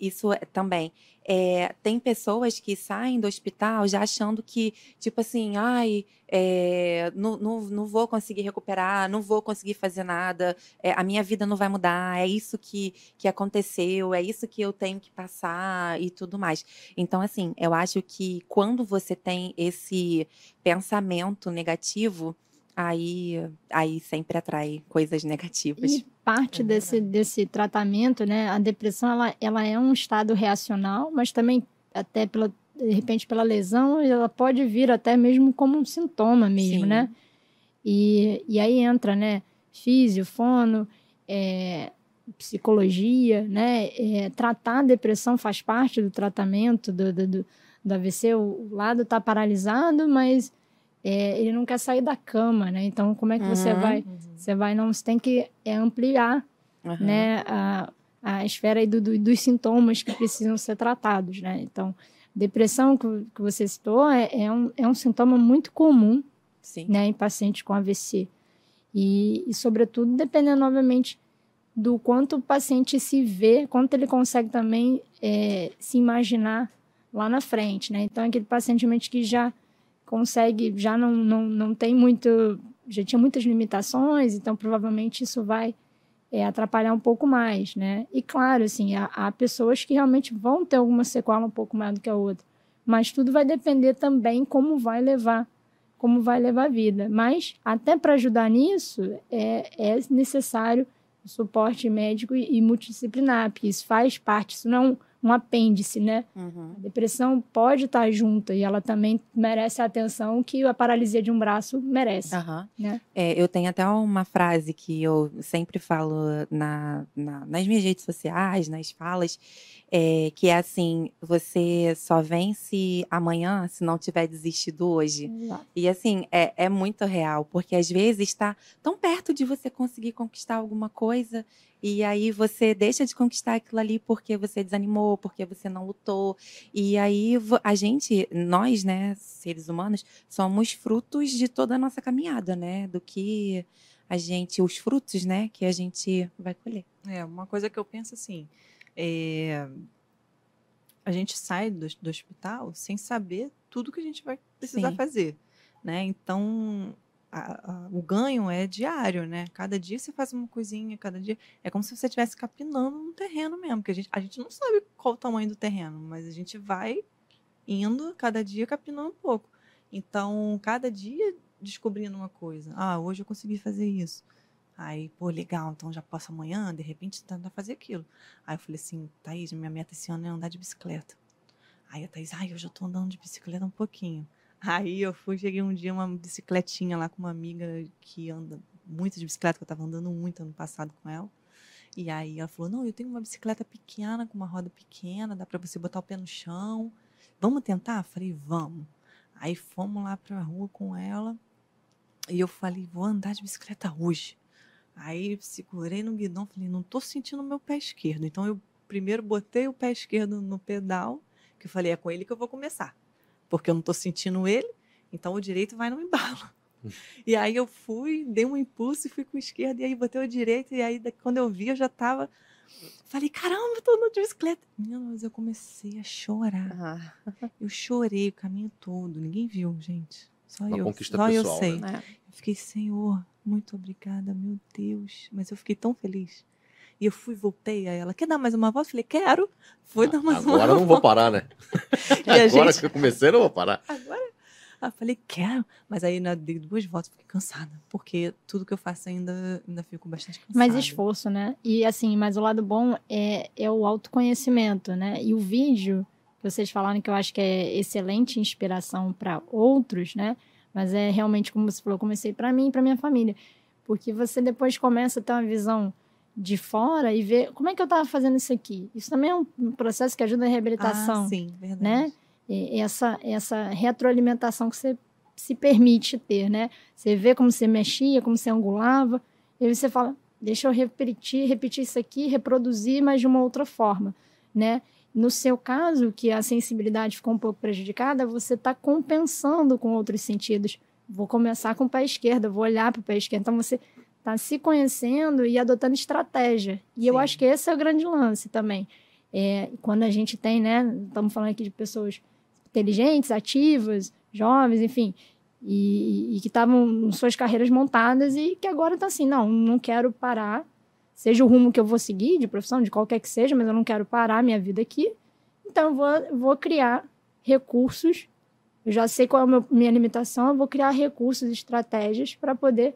Isso é- também. É, tem pessoas que saem do hospital já achando que, tipo assim, ai, é, não, não, não vou conseguir recuperar, não vou conseguir fazer nada, é, a minha vida não vai mudar, é isso que, que aconteceu, é isso que eu tenho que passar e tudo mais. Então, assim, eu acho que quando você tem esse pensamento negativo, aí, aí sempre atrai coisas negativas. E parte É desse, desse tratamento, né? A depressão, ela, ela é um estado reacional, mas também, até pela, de repente, pela lesão, ela pode vir até mesmo como um sintoma mesmo, Sim. né? E, e aí entra, né? Físio, fono, é, psicologia, né? É, tratar a depressão faz parte do tratamento do, do, do, do AVC. O, o lado está paralisado, mas é, ele não quer sair da cama, né? Então, como é que você Uhum. vai você vai não, você tem que é, ampliar, Aham. né, a, a esfera aí do, do- dos sintomas que precisam ser tratados, né? Então, depressão que, que você citou é, é, um, é um sintoma muito comum, Sim. né, em pacientes com AVC. E, e, sobretudo, dependendo, obviamente, do quanto o paciente se vê, quanto ele consegue também é, se imaginar lá na frente, né? Então, aquele paciente que já consegue, já não, não, não tem muito, já tinha muitas limitações, então provavelmente isso vai é, atrapalhar um pouco mais, né? E claro, assim, há, há pessoas que realmente vão ter alguma sequela um pouco maior do que a outra, mas tudo vai depender também como vai levar, como vai levar a vida. Mas até para ajudar nisso é, é necessário suporte médico e, e multidisciplinar, porque isso faz parte, isso não é um, um apêndice, né? Uhum. A depressão pode estar junta e ela também merece a atenção que a paralisia de um braço merece. Aham. Né? É, eu tenho até uma frase que eu sempre falo na, na- nas minhas redes sociais, nas falas, é, que é assim: você só vence amanhã se não tiver desistido hoje. Exato. E assim, é, é muito real, porque às vezes está tão perto de você conseguir conquistar alguma coisa, e aí você deixa de conquistar aquilo ali porque você desanimou, porque você não lutou. E aí a gente, nós, né, seres humanos, somos frutos de toda a nossa caminhada, né? Do que a gente, os frutos, né, que a gente vai colher. É, uma coisa que eu penso assim, é, a gente sai do, do hospital sem saber tudo que a gente vai precisar Sim. fazer. né? Então, a, a, o ganho é diário, né? Cada dia você faz uma coisinha, cada dia. É como se você estivesse capinando no terreno mesmo, porque a gente, a gente não sabe qual o tamanho do terreno, mas a gente vai indo cada dia capinando um pouco. Então, cada dia descobrindo uma coisa. Ah, hoje eu consegui fazer isso. Aí, pô, legal, então já posso amanhã, de repente, tentar fazer aquilo. Aí eu falei assim, Thaís, minha meta esse ano é andar de bicicleta. Aí a Thaís, ai, eu já tô andando de bicicleta um pouquinho. Aí eu fui, cheguei um dia uma bicicletinha lá com uma amiga que anda muito de bicicleta, que eu tava andando muito ano passado com ela. E aí ela falou: Não, eu tenho uma bicicleta pequena, com uma roda pequena, dá para você botar o pé no chão. Vamos tentar? Falei: Vamos. Aí fomos lá pra rua com ela. E eu falei: Vou andar de bicicleta hoje. Aí segurei no guidão, falei, não tô sentindo o meu pé esquerdo. Então eu primeiro botei o pé esquerdo no pedal, que eu falei, é com ele que eu vou começar. Porque eu não tô sentindo ele, então o direito vai no embalo. e aí eu fui, dei um impulso e fui com o esquerdo, e aí botei o direito, e aí quando eu vi, eu já tava. Falei, caramba, eu tô no de bicicleta. Menina, mas eu comecei a chorar. Ah. Eu chorei o caminho todo. Ninguém viu, gente. Só Uma eu. Só pessoal, eu sei. Né? Eu fiquei, Senhor, muito obrigada, meu Deus. Mas eu fiquei tão feliz. E eu fui, voltei a ela. Quer dar mais uma volta? Falei, quero. Fui ah, dar mais agora uma Agora não vou parar, né? agora gente... que eu comecei, não vou parar. Agora. Ah, falei, quero. Mas aí, na, dei duas voltas, fiquei cansada. Porque tudo que eu faço ainda, ainda fico bastante cansada. Mais esforço, né? E assim, mas o lado bom é, é o autoconhecimento, né? E o vídeo que vocês falaram que eu acho que é excelente inspiração para outros, né? Mas é realmente, como você falou, comecei para mim e para minha família. Porque você depois começa a ter uma visão de fora e ver como é que eu estava fazendo isso aqui. Isso também é um processo que ajuda a reabilitação. Ah, sim, verdade. Né? E essa, essa retroalimentação que você se permite ter, né? Você vê como você mexia, como você angulava, e aí você fala, deixa eu repetir, repetir isso aqui, reproduzir, mas de uma outra forma, né? No seu caso, que a sensibilidade ficou um pouco prejudicada, você está compensando com outros sentidos. Vou começar com o pé esquerdo, vou olhar para o pé esquerdo. Então, você está se conhecendo e adotando estratégia. E Sim. eu acho que esse é o grande lance também. É, quando a gente tem, né? Estamos falando aqui de pessoas inteligentes, ativas, jovens, enfim, e, e que estavam suas carreiras montadas e que agora estão tá assim: não, não quero parar seja o rumo que eu vou seguir, de profissão, de qualquer que seja, mas eu não quero parar minha vida aqui. Então, eu vou, vou criar recursos. Eu já sei qual é a minha limitação, eu vou criar recursos, estratégias para poder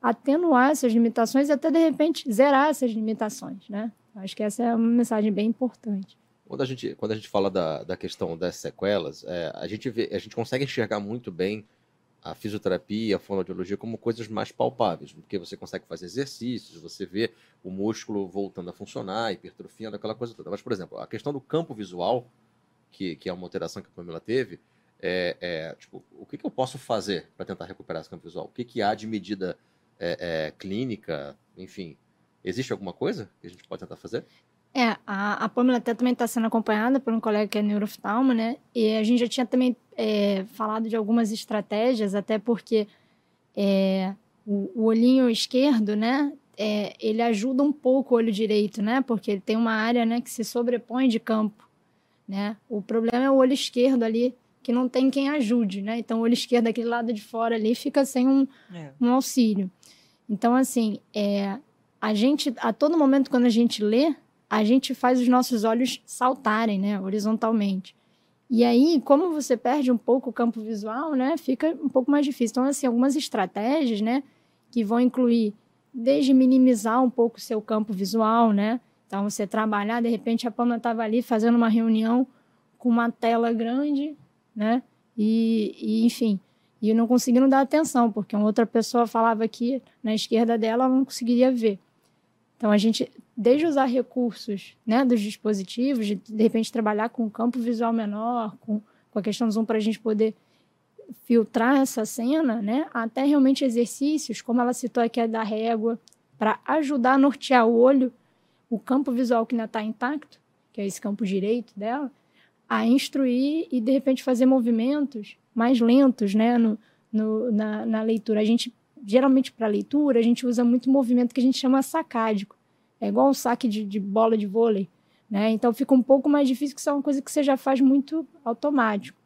atenuar essas limitações e até, de repente, zerar essas limitações, né? Acho que essa é uma mensagem bem importante. Quando a gente, quando a gente fala da, da questão das sequelas, é, a, gente vê, a gente consegue enxergar muito bem a fisioterapia, a fonoaudiologia como coisas mais palpáveis, porque você consegue fazer exercícios, você vê o músculo voltando a funcionar, hipertrofiando, aquela coisa toda. Mas, por exemplo, a questão do campo visual, que, que é uma alteração que a Pamela teve, é, é tipo, o que, que eu posso fazer para tentar recuperar esse campo visual? O que, que há de medida é, é, clínica, enfim, existe alguma coisa que a gente pode tentar fazer? É, a, a Pamela até também está sendo acompanhada por um colega que é neuroftalmo, né? E a gente já tinha também é, falado de algumas estratégias, até porque é, o, o, olhinho esquerdo, né? É, ele ajuda um pouco o olho direito, né? Porque ele tem uma área né, que se sobrepõe de campo, né? O problema é o olho esquerdo ali, que não tem quem ajude, né? Então, o olho esquerdo, aquele lado de fora ali, fica sem um, é. um auxílio. Então, assim, é, a gente, a todo momento, quando a gente lê, a gente faz os nossos olhos saltarem, né, horizontalmente. E aí, como você perde um pouco o campo visual, né, fica um pouco mais difícil. Então, assim, algumas estratégias, né, que vão incluir desde minimizar um pouco o seu campo visual, né? Então, você trabalhar, de repente a Pamela estava ali fazendo uma reunião com uma tela grande, né? E, e, enfim, e não conseguindo dar atenção, porque uma outra pessoa falava aqui na esquerda dela, ela não conseguiria ver. Então, a gente desde usar recursos né, dos dispositivos, de, de repente trabalhar com um campo visual menor, com, com a questão do zoom para a gente poder filtrar essa cena, né, até realmente exercícios, como ela citou aqui, é da régua, para ajudar a nortear o olho, o campo visual que ainda está intacto, que é esse campo direito dela, a instruir e, de repente, fazer movimentos mais lentos né, no, no na, na leitura. A gente, geralmente, para leitura, a gente usa muito movimento que a gente chama sacádico, é igual um saque de, de bola de vôlei, né? Então fica um pouco mais difícil, que isso é uma coisa que você já faz muito automático.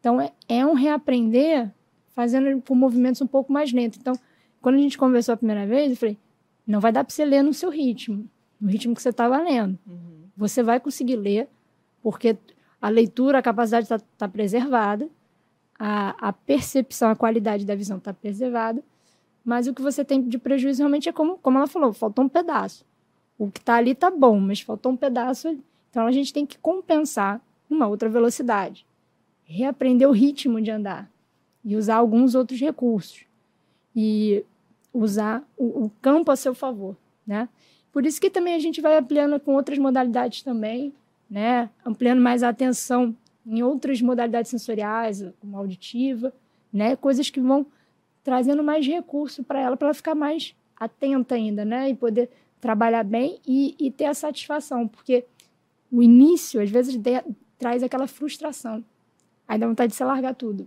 Então é, é um reaprender fazendo com movimentos um pouco mais lentos. Então, quando a gente conversou a primeira vez, eu falei, não vai dar para você ler no seu ritmo, no ritmo que você estava lendo. Uhum. Você vai conseguir ler, porque a leitura, a capacidade está tá preservada, a, a percepção, a qualidade da visão está preservada, mas o que você tem de prejuízo realmente é como, como ela falou, faltou um pedaço. O que está ali está bom, mas faltou um pedaço. Então a gente tem que compensar uma outra velocidade, reaprender o ritmo de andar e usar alguns outros recursos e usar o, o campo a seu favor, né? Por isso que também a gente vai ampliando com outras modalidades também, né? Ampliando mais a atenção em outras modalidades sensoriais, como auditiva, né? Coisas que vão trazendo mais recurso para ela, para ela ficar mais atenta ainda, né? E poder trabalhar bem e, e ter a satisfação, porque o início, às vezes, de, traz aquela frustração. Aí dá vontade de se largar tudo.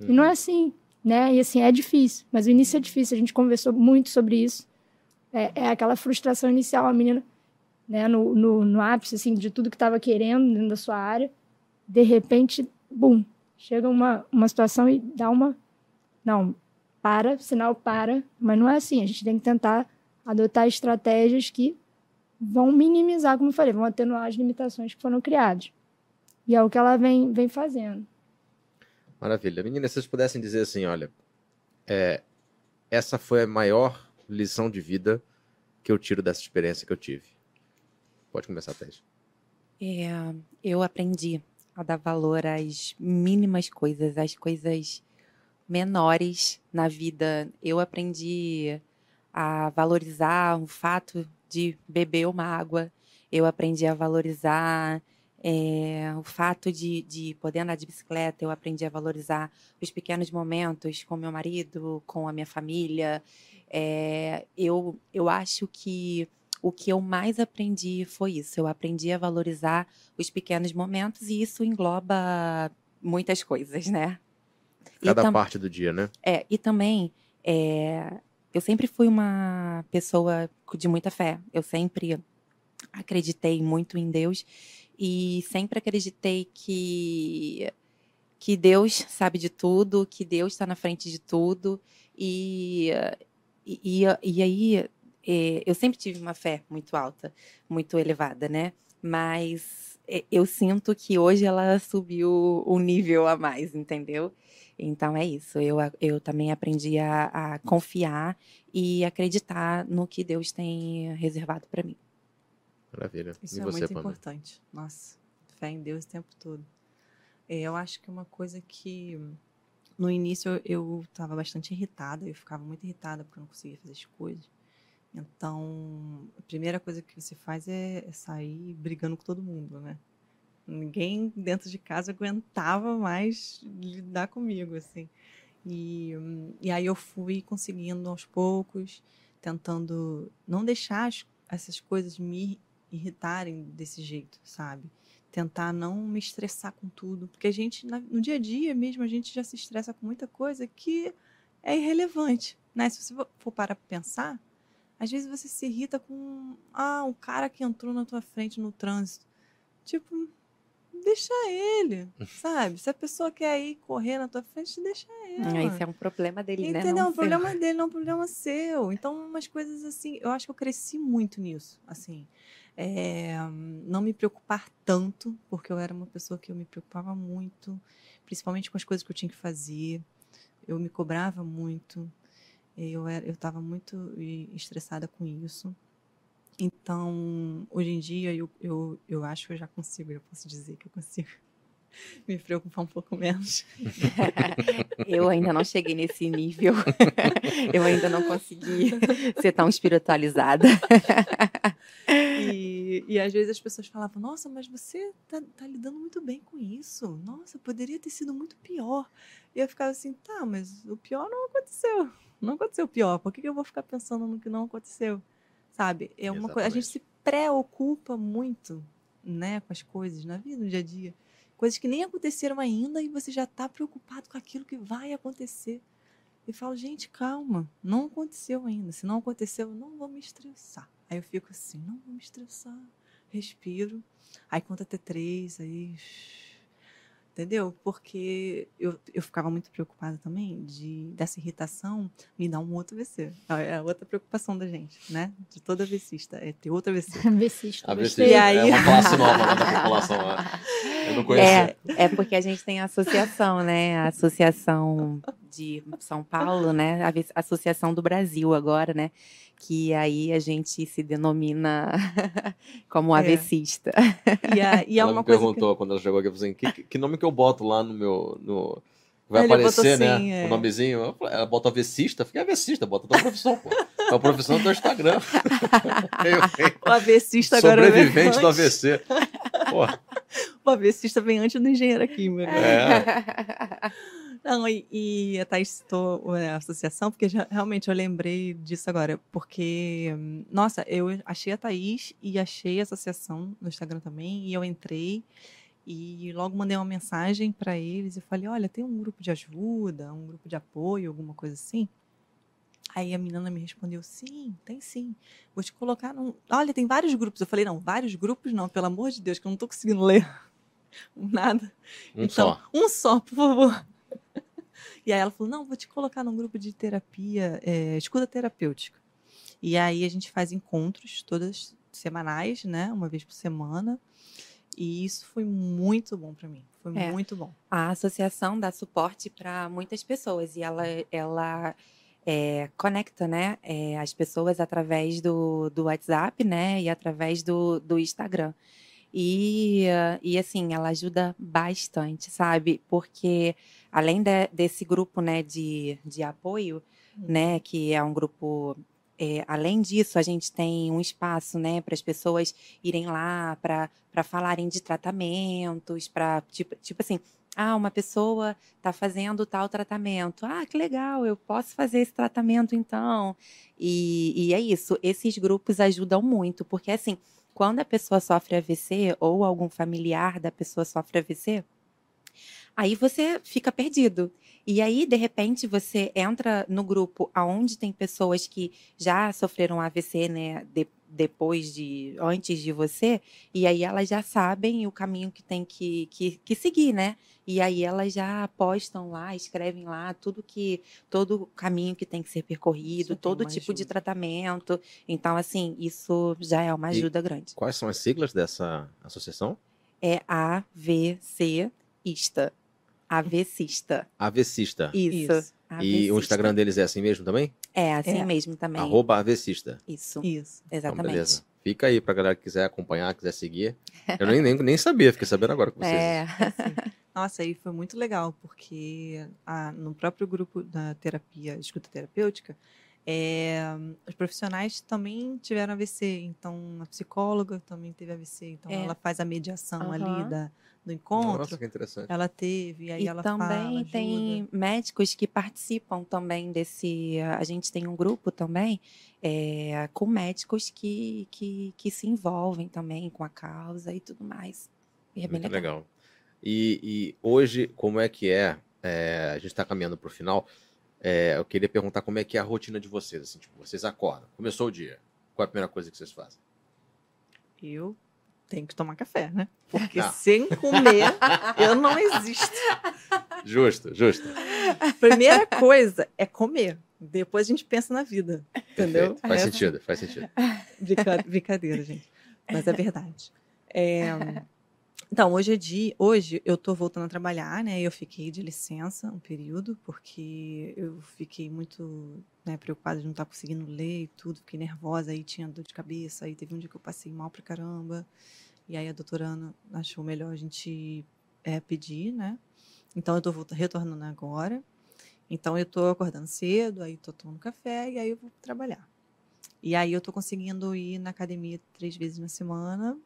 Uhum. E não é uhum. assim, né? E assim, é difícil, mas o início é difícil, a gente conversou muito sobre isso. É, é aquela frustração inicial, a menina, né, no, no, no ápice, assim, de tudo que estava querendo dentro da sua área, de repente, bum, chega uma, uma situação e dá uma. Não, para, sinal para, mas não é assim. A gente tem que tentar adotar estratégias que vão minimizar, como eu falei, vão atenuar as limitações que foram criadas. E é o que ela vem, vem fazendo. Maravilha. Meninas, se vocês pudessem dizer assim, olha, é, essa foi a maior lição de vida que eu tiro dessa experiência que eu tive. Pode começar, Thais. É, eu aprendi a dar valor às mínimas coisas, às coisas menores na vida. Eu aprendi a valorizar o fato de beber uma água. Eu aprendi a valorizar é, o fato de, de poder andar de bicicleta. Eu aprendi a valorizar os pequenos momentos com meu marido, com a minha família. É, eu, eu acho que o que eu mais aprendi foi isso. Eu aprendi a valorizar os pequenos momentos e isso engloba muitas coisas, né? Cada parte do dia, né? É, e também é, eu sempre fui uma pessoa de muita fé. Eu sempre acreditei muito em Deus e sempre acreditei que que Deus sabe de tudo, que Deus está na frente de tudo e e, e aí é, eu sempre tive uma fé muito alta, muito elevada, né? Mas é, eu sinto que hoje ela subiu um nível a mais, entendeu? Então é isso. Eu, eu também aprendi a, a confiar e acreditar no que Deus tem reservado para mim. Maravilha. Isso e é você, muito Pamela? importante. Nossa, fé em Deus o tempo todo. É, eu acho que uma coisa que no início eu estava bastante irritada, eu ficava muito irritada porque eu não conseguia fazer as coisas. Então, a primeira coisa que você faz é, é sair brigando com todo mundo, né? Ninguém dentro de casa aguentava mais lidar comigo, assim. E, e aí eu fui conseguindo aos poucos, tentando não deixar as, essas coisas me irritarem desse jeito, sabe? Tentar não me estressar com tudo, porque a gente, no dia a dia mesmo, a gente já se estressa com muita coisa que é irrelevante, né? Se você for para pensar, às vezes você se irrita com ah, um cara que entrou na tua frente no trânsito. Tipo, deixa ele, sabe? Se a pessoa quer ir correr na tua frente, deixa ela. Isso é um problema dele, Entendeu? né? Entendeu? É um problema dele, não é um problema seu. Então, umas coisas assim, eu acho que eu cresci muito nisso, assim. É, não me preocupar tanto, porque eu era uma pessoa que eu me preocupava muito, principalmente com as coisas que eu tinha que fazer. Eu me cobrava muito. Eu estava muito estressada com isso. Então, hoje em dia, eu, eu, eu acho que eu já consigo, eu posso dizer que eu consigo me preocupar um pouco menos. eu ainda não cheguei nesse nível. eu ainda não consegui ser tão espiritualizada. e, e às vezes as pessoas falavam: Nossa, mas você tá, tá lidando muito bem com isso. Nossa, poderia ter sido muito pior. E eu ficava assim: Tá, mas o pior não aconteceu. Não aconteceu o pior. Por que, que eu vou ficar pensando no que não aconteceu? Sabe? É uma coisa. A gente se preocupa muito, né, com as coisas na vida, no dia a dia. Coisas que nem aconteceram ainda e você já está preocupado com aquilo que vai acontecer. E falo, gente, calma, não aconteceu ainda. Se não aconteceu, eu não vou me estressar. Aí eu fico assim, não vou me estressar. Respiro. Aí conta até três, aí Entendeu? Porque eu, eu ficava muito preocupada também de dessa irritação me dar um outro AVC. É a outra preocupação da gente, né? De toda AVCista, é ter outro AVC. AVCista. AVC E aí- é uma classe nova da população. né? Eu não conhecia. É, é porque a gente tem a associação, né? A Associação de São Paulo, né? A Associação do Brasil agora, né? Que aí a gente se denomina como É. avecista. E, a, e é ela uma me coisa que- perguntou quando ela chegou aqui, assim, que, que nome que eu boto lá no meu... No... Vai Ele aparecer, né? assim, é. O nomezinho. Eu falei, Ela bota avessista. Fiquei avessista, bota a tua profissão, pô. É a profissão do teu Instagram. o AVCista agora vem Sobrevivente do. AVC. Pô, O AVCista vem antes do engenheiro químico. É. Não, e, e a Thaís citou é, a associação, porque já- realmente eu lembrei disso agora. Porque, nossa, eu achei a Thaís e achei a associação no Instagram também, e eu entrei e logo mandei uma mensagem para eles e falei: olha, tem um grupo de ajuda, um grupo de apoio, alguma coisa assim. Aí a menina me respondeu: sim, tem sim. Vou te colocar num. Olha, tem vários grupos. Eu falei: não, vários grupos não, pelo amor de Deus, que eu não estou conseguindo ler nada. um Então, só. Um só, por favor. E aí ela falou: não, vou te colocar num grupo de terapia, é, escuta terapêutica. E aí a gente faz encontros todas semanais, né? Uma vez por semana. E isso foi muito bom para mim. Foi É. muito bom. A associação dá suporte para muitas pessoas e ela, ela é, conecta né, é, as pessoas através do, do WhatsApp né, e através do, do Instagram. E, eh, e assim, ela ajuda bastante, sabe? Porque além de- desse grupo né, de, de apoio, né, que é um grupo. é, além disso, a gente tem um espaço né, para as pessoas irem lá para falarem de tratamentos, para tipo, tipo assim, ah, uma pessoa está fazendo tal tratamento. Ah, que legal, eu posso fazer esse tratamento então. E, e é isso, esses grupos ajudam muito, porque assim, quando a pessoa sofre AVC ou algum familiar da pessoa sofre AVC, aí você fica perdido. E aí, de repente, você entra no grupo aonde tem pessoas que já sofreram AVC, né, de- depois de, antes de você, e aí elas já sabem o caminho que tem que, que, que seguir, né? E aí elas já postam lá, escrevem lá tudo que, todo o caminho que tem que ser percorrido, Super todo tipo de ajuda. tratamento. Então, assim, isso já é uma E- ajuda grande. Quais são as siglas dessa associação? É AVC-ista. AVCista. Avecista. Isso. Isso. E o. Instagram deles é assim mesmo também? É, assim É. mesmo também. Arroba Avecista. Isso, Isso. Então, exatamente. beleza. Fica aí pra galera que quiser acompanhar, quiser seguir. Eu nem, nem, nem sabia, fiquei sabendo agora com vocês. É. Assim, Nossa, aí foi muito legal, porque ah, no próprio grupo da terapia, escuta terapêutica, é, os profissionais também tiveram AVC. Então, a psicóloga também teve AVC. Então, É. ela faz a mediação ali Aham. da, do encontro. Nossa, que interessante. Ela teve, e aí E ela também fala, tem ajuda. médicos que participam também desse. A gente tem um grupo também é, com médicos que, que, que se envolvem também com a causa e tudo mais. E é bem Muito legal. legal. E, e hoje, como é que é? é, a gente está caminhando para o final. é, eu queria perguntar como é que é a rotina de vocês. Assim, tipo, vocês acordam, começou o dia. Qual é a primeira coisa que vocês fazem? Eu tenho que tomar café, né? Porque sem comer, eu não existo. Justo, justo. Primeira coisa é comer. Depois a gente pensa na vida. Entendeu? Perfeito. Faz sentido, faz sentido. Brinca- Brincadeira, gente. Mas é verdade. É, Então, hoje é dia. Hoje eu tô voltando a trabalhar, né? Eu fiquei de licença um período, porque eu fiquei muito né, preocupada de não estar conseguindo ler e tudo, fiquei nervosa, aí tinha dor de cabeça, aí teve um dia que eu passei mal pra caramba. E aí a doutora Ana achou melhor a gente é, pedir, né? Então eu tô retornando agora. Então eu tô acordando cedo, aí tô tomando café e aí eu vou trabalhar. E aí eu tô conseguindo ir na academia três vezes na semana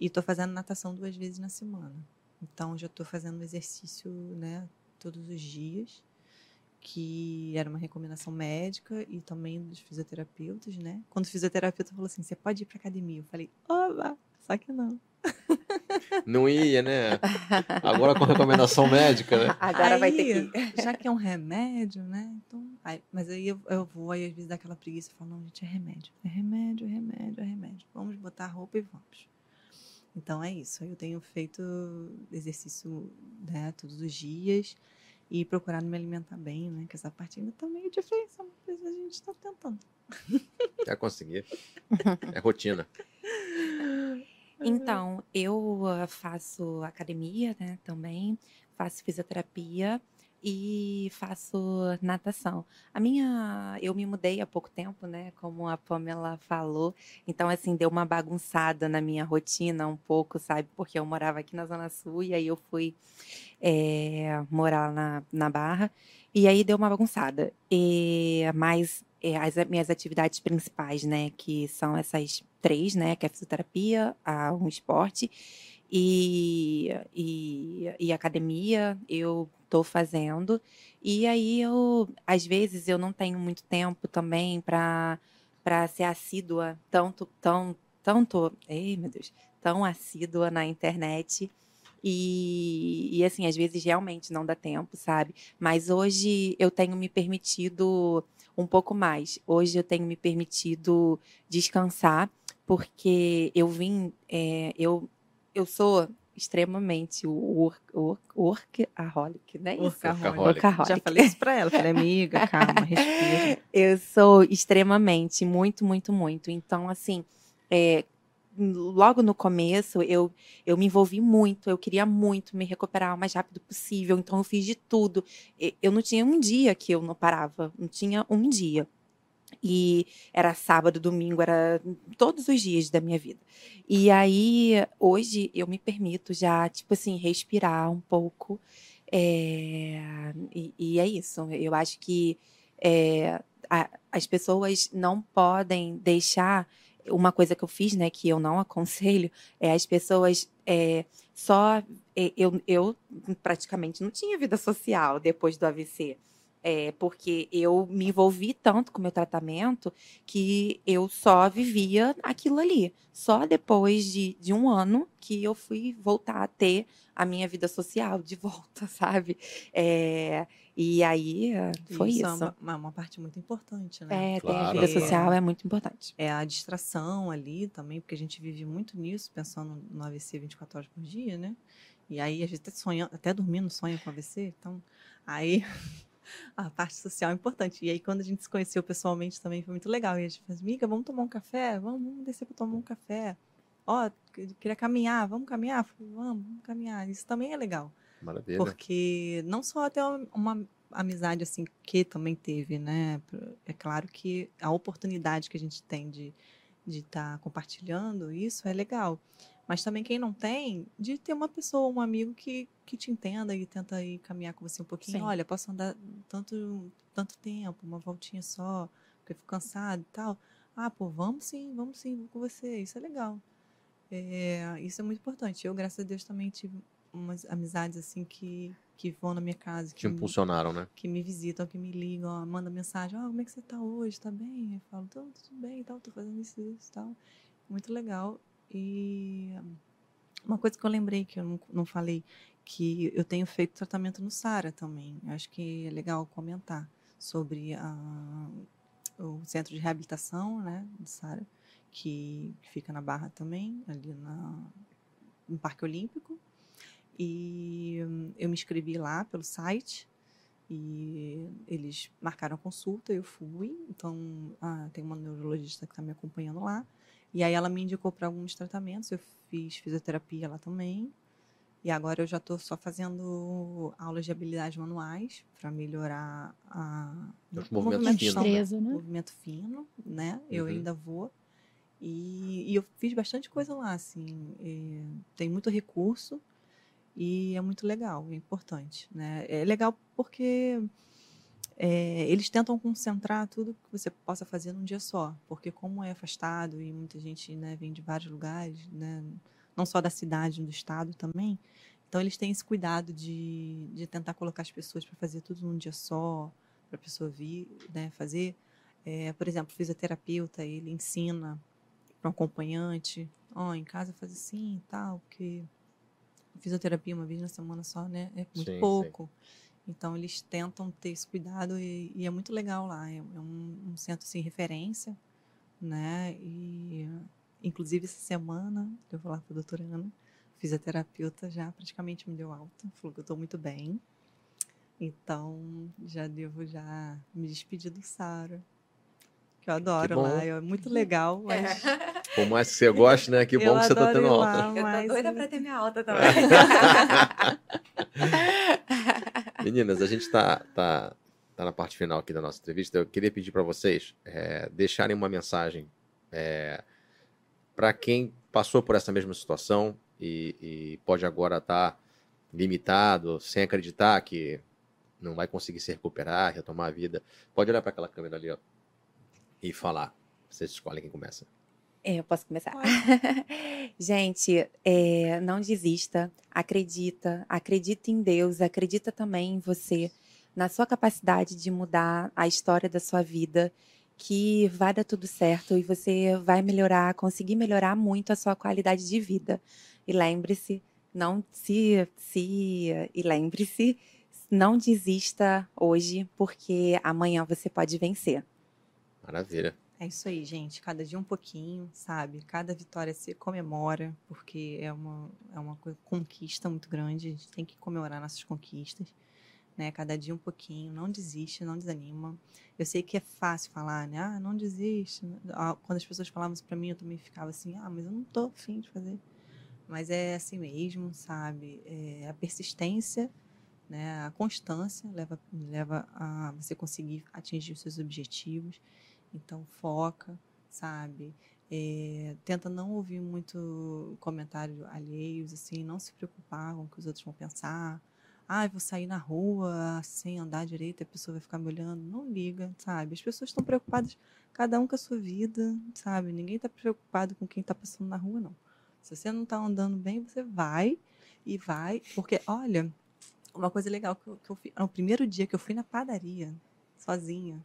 e tô fazendo natação duas vezes na semana. Então já tô fazendo exercício, né, todos os dias, que era uma recomendação médica e também dos fisioterapeutas, né? Quando o fisioterapeuta falou assim, você pode ir pra academia, eu falei, oba, só que não. Não ia, né? Agora com recomendação médica, né? Agora vai ter Aí, que ir. Já que é um remédio, né? Então, aí- mas aí eu, eu vou, aí às vezes dá aquela preguiça e falo, não, gente, é remédio. É remédio, é remédio, é remédio. Vamos botar a roupa e vamos. Então é isso. Eu tenho feito exercício né, todos os dias e procurado me alimentar bem, né? Que essa parte ainda tá meio difícil, mas a gente está tentando. Quer conseguir. É rotina. Então, eu ah, faço academia, né, também, faço fisioterapia e faço natação. A minha, eu me mudei há pouco tempo, né, como a Pamela falou, então assim deu uma bagunçada na minha rotina um pouco, sabe, porque eu morava aqui na Zona Sul e aí eu fui é, morar na, na Barra e aí deu uma bagunçada. E mas é, as minhas atividades principais, né, que são essas três, né, que é a fisioterapia, a, um esporte e, e, e academia, eu estou fazendo. E aí eu, às vezes, eu não tenho muito tempo também para para ser assídua, tanto, tão, tanto, ei meu Deus, tão assídua na internet. E, e assim, às vezes realmente não dá tempo, sabe? Mas hoje eu tenho me permitido um pouco mais. Hoje eu tenho me permitido descansar, porque eu vim, é, eu, eu sou extremamente work, work, workaholic, né? Workaholic. workaholic. Já falei isso para ela, falei, amiga, calma, respira. Eu sou extremamente, muito, muito, muito. Então, assim, é, logo no começo, eu, eu me envolvi muito, eu queria muito me recuperar o mais rápido possível, então eu fiz de tudo. Eu não tinha um dia que eu não parava, não tinha um dia. E era sábado, domingo, era todos os dias da minha vida. E aí, hoje, eu me permito já, tipo assim, respirar um pouco. É... E, e, é isso. Eu acho que é, a, as pessoas não podem deixar uma coisa que eu fiz, né, que eu não aconselho, é as pessoas é, só. Eu, eu praticamente não tinha vida social depois do AVC. É, porque eu me envolvi tanto com o meu tratamento que eu só vivia aquilo ali. Só depois de, de um ano que eu fui voltar a ter a minha vida social de volta, sabe? É, e aí foi isso. isso. É uma, uma, parte muito importante, né? É, claro. ter a vida social é muito importante. É a distração ali também, porque a gente vive muito nisso, pensando no AVC 24 horas por dia, né? E aí a gente até sonha, até dormindo sonha com AVC, então aí a parte social é importante. E aí, quando a gente se conheceu pessoalmente também foi muito legal. E a gente falou, amiga, vamos tomar um café? Vamos, vamos descer para tomar um café. Ó, oh, queria caminhar, vamos caminhar? Falei, vamos, vamos caminhar. Isso também é legal. Maravilha. Porque não só até uma, uma amizade assim que também teve, né? É claro que a oportunidade que a gente tem de de estar tá compartilhando isso é legal. Mas também quem não tem, de ter uma pessoa, um amigo que, que te entenda e tenta ir caminhar com você um pouquinho. Sim. Olha, posso andar tanto, tanto tempo, uma voltinha só, porque eu fico cansado e tal. Ah, pô, vamos sim, vamos sim, vou com você. Isso é legal. É, isso é muito importante. Eu, graças a Deus, também tive umas amizades assim que, que vão na minha casa. Que, que impulsionaram, me, né? Que me visitam, que me ligam, ó, mandam mensagem, ó, oh, como é que você tá hoje? Tá bem? Eu falo, tudo, bem, tal, tô fazendo isso, isso, tal. Muito legal. E uma coisa que eu lembrei, que eu não, não falei, que eu tenho feito tratamento no SARA também. Acho que é legal comentar sobre a, o centro de reabilitação, né, do SARA, que, que fica na Barra também, ali na, no Parque Olímpico. E eu me inscrevi lá pelo site e eles marcaram a consulta, eu fui. Então, ah, tem uma neurologista que está me acompanhando lá. E aí ela me indicou para alguns tratamentos. Eu fiz fisioterapia lá também. E agora eu já estou só fazendo aulas de habilidades manuais para melhorar a Os movimentos finos. Né? Movimento fino, né? Eu uhum. ainda vou. E, e, eu fiz bastante coisa lá, assim. tem muito recurso e é muito legal, é importante, né? É legal porque é, eles tentam concentrar tudo que você possa fazer num dia só, porque como é afastado e muita gente né, vem de vários lugares, né, não só da cidade, do estado também, então eles têm esse cuidado de, de tentar colocar as pessoas para fazer tudo num dia só, para a pessoa vir, né, fazer. É, por exemplo, o fisioterapeuta, ele ensina para um acompanhante, ó, oh, em casa faz assim e tal, porque fisioterapia uma vez na semana só, né? É muito sim, pouco. Sim. Então eles tentam ter esse cuidado e, e é muito legal lá. É, é um, um, centro assim referência, né? E, Inclusive, essa semana, eu vou lá para a doutora Ana, fisioterapeuta já praticamente me deu alta, falou que eu estou muito bem. Então, já devo já me despedir do Sara. Que eu adoro que lá, é muito legal. Mas... É. Por mais que você goste, né? Que bom que você está tendo alta. Lá, eu tô doida para ter minha alta também. Meninas, a gente está tá, tá na parte final aqui da nossa entrevista. Eu queria pedir para vocês é, deixarem uma mensagem é, para quem passou por essa mesma situação e, e pode agora estar tá limitado, sem acreditar que não vai conseguir se recuperar, retomar a vida. Pode olhar para aquela câmera ali ó, e falar. Vocês escolhem quem começa. É, eu posso começar? Gente, é, não desista, acredita, acredita em Deus, acredita também em você, na sua capacidade de mudar a história da sua vida, que vai dar tudo certo e você vai melhorar, conseguir melhorar muito a sua qualidade de vida. E lembre-se, não se, se e lembre-se não desista hoje, porque amanhã você pode vencer. Maravilha. É isso aí, gente. Cada dia um pouquinho, sabe? Cada vitória se comemora, porque é uma, é uma conquista muito grande. A gente tem que comemorar nossas conquistas. Né? Cada dia um pouquinho. Não desiste, não desanima. Eu sei que é fácil falar, né? Ah, não desiste. Ah, quando as pessoas falavam isso pra mim, eu também ficava assim, ah, mas eu não tô afim de fazer. Mas é assim mesmo, sabe? É a persistência né? A constância leva, leva a você conseguir atingir os seus objetivos. Então, foca, sabe? É, tenta não ouvir muito comentário alheios, assim, não se preocupar com o que os outros vão pensar. Ah, vou sair na rua sem andar direito, a pessoa vai ficar me olhando. Não liga, sabe? As pessoas estão preocupadas, cada um com a sua vida, sabe? Ninguém está preocupado com quem está passando na rua, não. Se você não está andando bem, você vai e vai, porque, olha, uma coisa legal que eu, que eu fiz. No primeiro dia que eu fui na padaria, sozinha,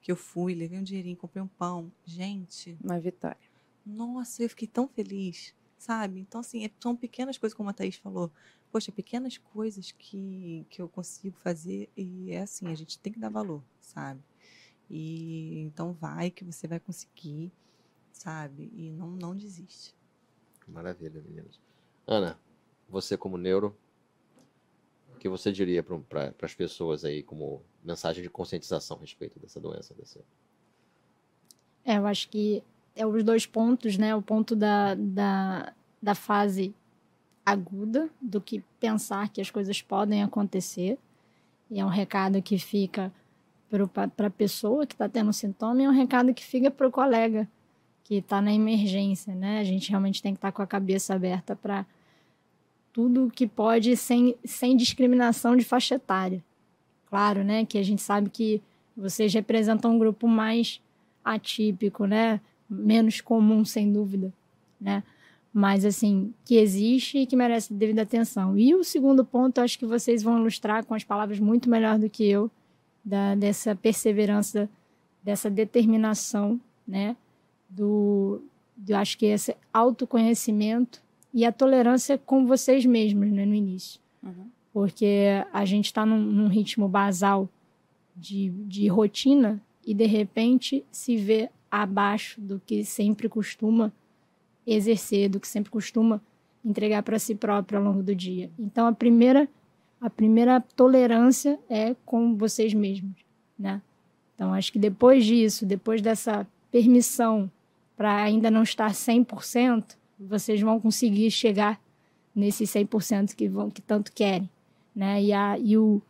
que eu fui, levei um dinheirinho, comprei um pão. Gente. Uma vitória. Nossa, eu fiquei tão feliz, sabe? Então, assim, é, são pequenas coisas, como a Thaís falou. Poxa, pequenas coisas que, que eu consigo fazer e é assim, a gente tem que dar valor, sabe? E então vai que você vai conseguir, sabe? E não, não desiste. Maravilha, meninas. Ana, você como neuro, que você diria para as pessoas aí como mensagem de conscientização a respeito dessa doença? Desse... É, eu acho que é os dois pontos, né? O ponto da, da, da fase aguda, do que pensar que as coisas podem acontecer. E é um recado que fica para a pessoa que está tendo sintoma e é um recado que fica para o colega que está na emergência, né? A gente realmente tem que estar tá com a cabeça aberta para tudo que pode sem, sem discriminação de faixa etária. Claro, né, que a gente sabe que vocês representam um grupo mais atípico, né, menos comum, sem dúvida, né, mas assim, que existe e que merece devida atenção. E o segundo ponto, eu acho que vocês vão ilustrar com as palavras muito melhor do que eu, da, dessa perseverança, dessa determinação, né, do, eu acho que esse autoconhecimento e a tolerância com vocês mesmos né, no início. Uhum. Porque a gente está num, num, ritmo basal de, de rotina e, de repente, se vê abaixo do que sempre costuma exercer, do que sempre costuma entregar para si próprio ao longo do dia. Então, a primeira, a primeira tolerância é com vocês mesmos, né? Então, acho que depois disso, depois dessa permissão para ainda não estar 100%, vocês vão conseguir chegar nesse 100% que, vão, que tanto querem. Né? E, a, e, o,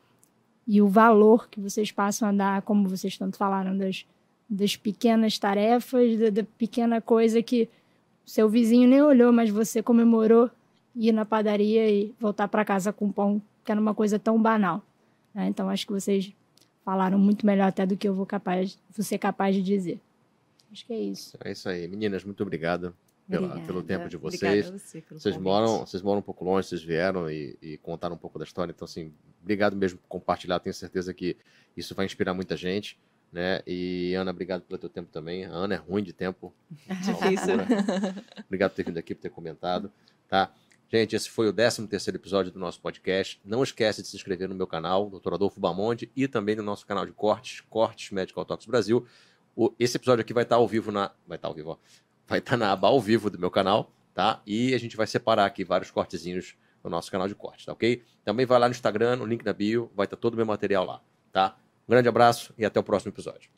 e o valor que vocês passam a dar, como vocês tanto falaram, das, das pequenas tarefas, da, da pequena coisa que seu vizinho nem olhou, mas você comemorou ir na padaria e voltar para casa com pão, que era uma coisa tão banal. Né? Então, acho que vocês falaram muito melhor até do que eu vou, capaz, vou ser capaz de dizer. Acho que é isso. É isso aí. Meninas, muito obrigado pela, pelo tempo de vocês. Você vocês moram, vocês moram um pouco longe, vocês vieram e, e, contaram um pouco da história. Então, assim, obrigado mesmo por compartilhar. Tenho certeza que isso vai inspirar muita gente. Né? E Ana, obrigado pelo teu tempo também. A Ana é ruim de tempo. Difícil. obrigado por ter vindo aqui, por ter comentado. Tá? Gente, esse foi o 13 terceiro episódio do nosso podcast. Não esquece de se inscrever no meu canal, Dr. Adolfo Bamonde, e também no nosso canal de cortes, Cortes Medical Talks Brasil. O, esse episódio aqui vai estar ao vivo na. Vai estar ao vivo, ó vai estar na aba ao vivo do meu canal, tá? E a gente vai separar aqui vários cortezinhos no nosso canal de cortes, tá ok? Também vai lá no Instagram, no link da bio, vai estar todo o meu material lá, tá? Um grande abraço e até o próximo episódio.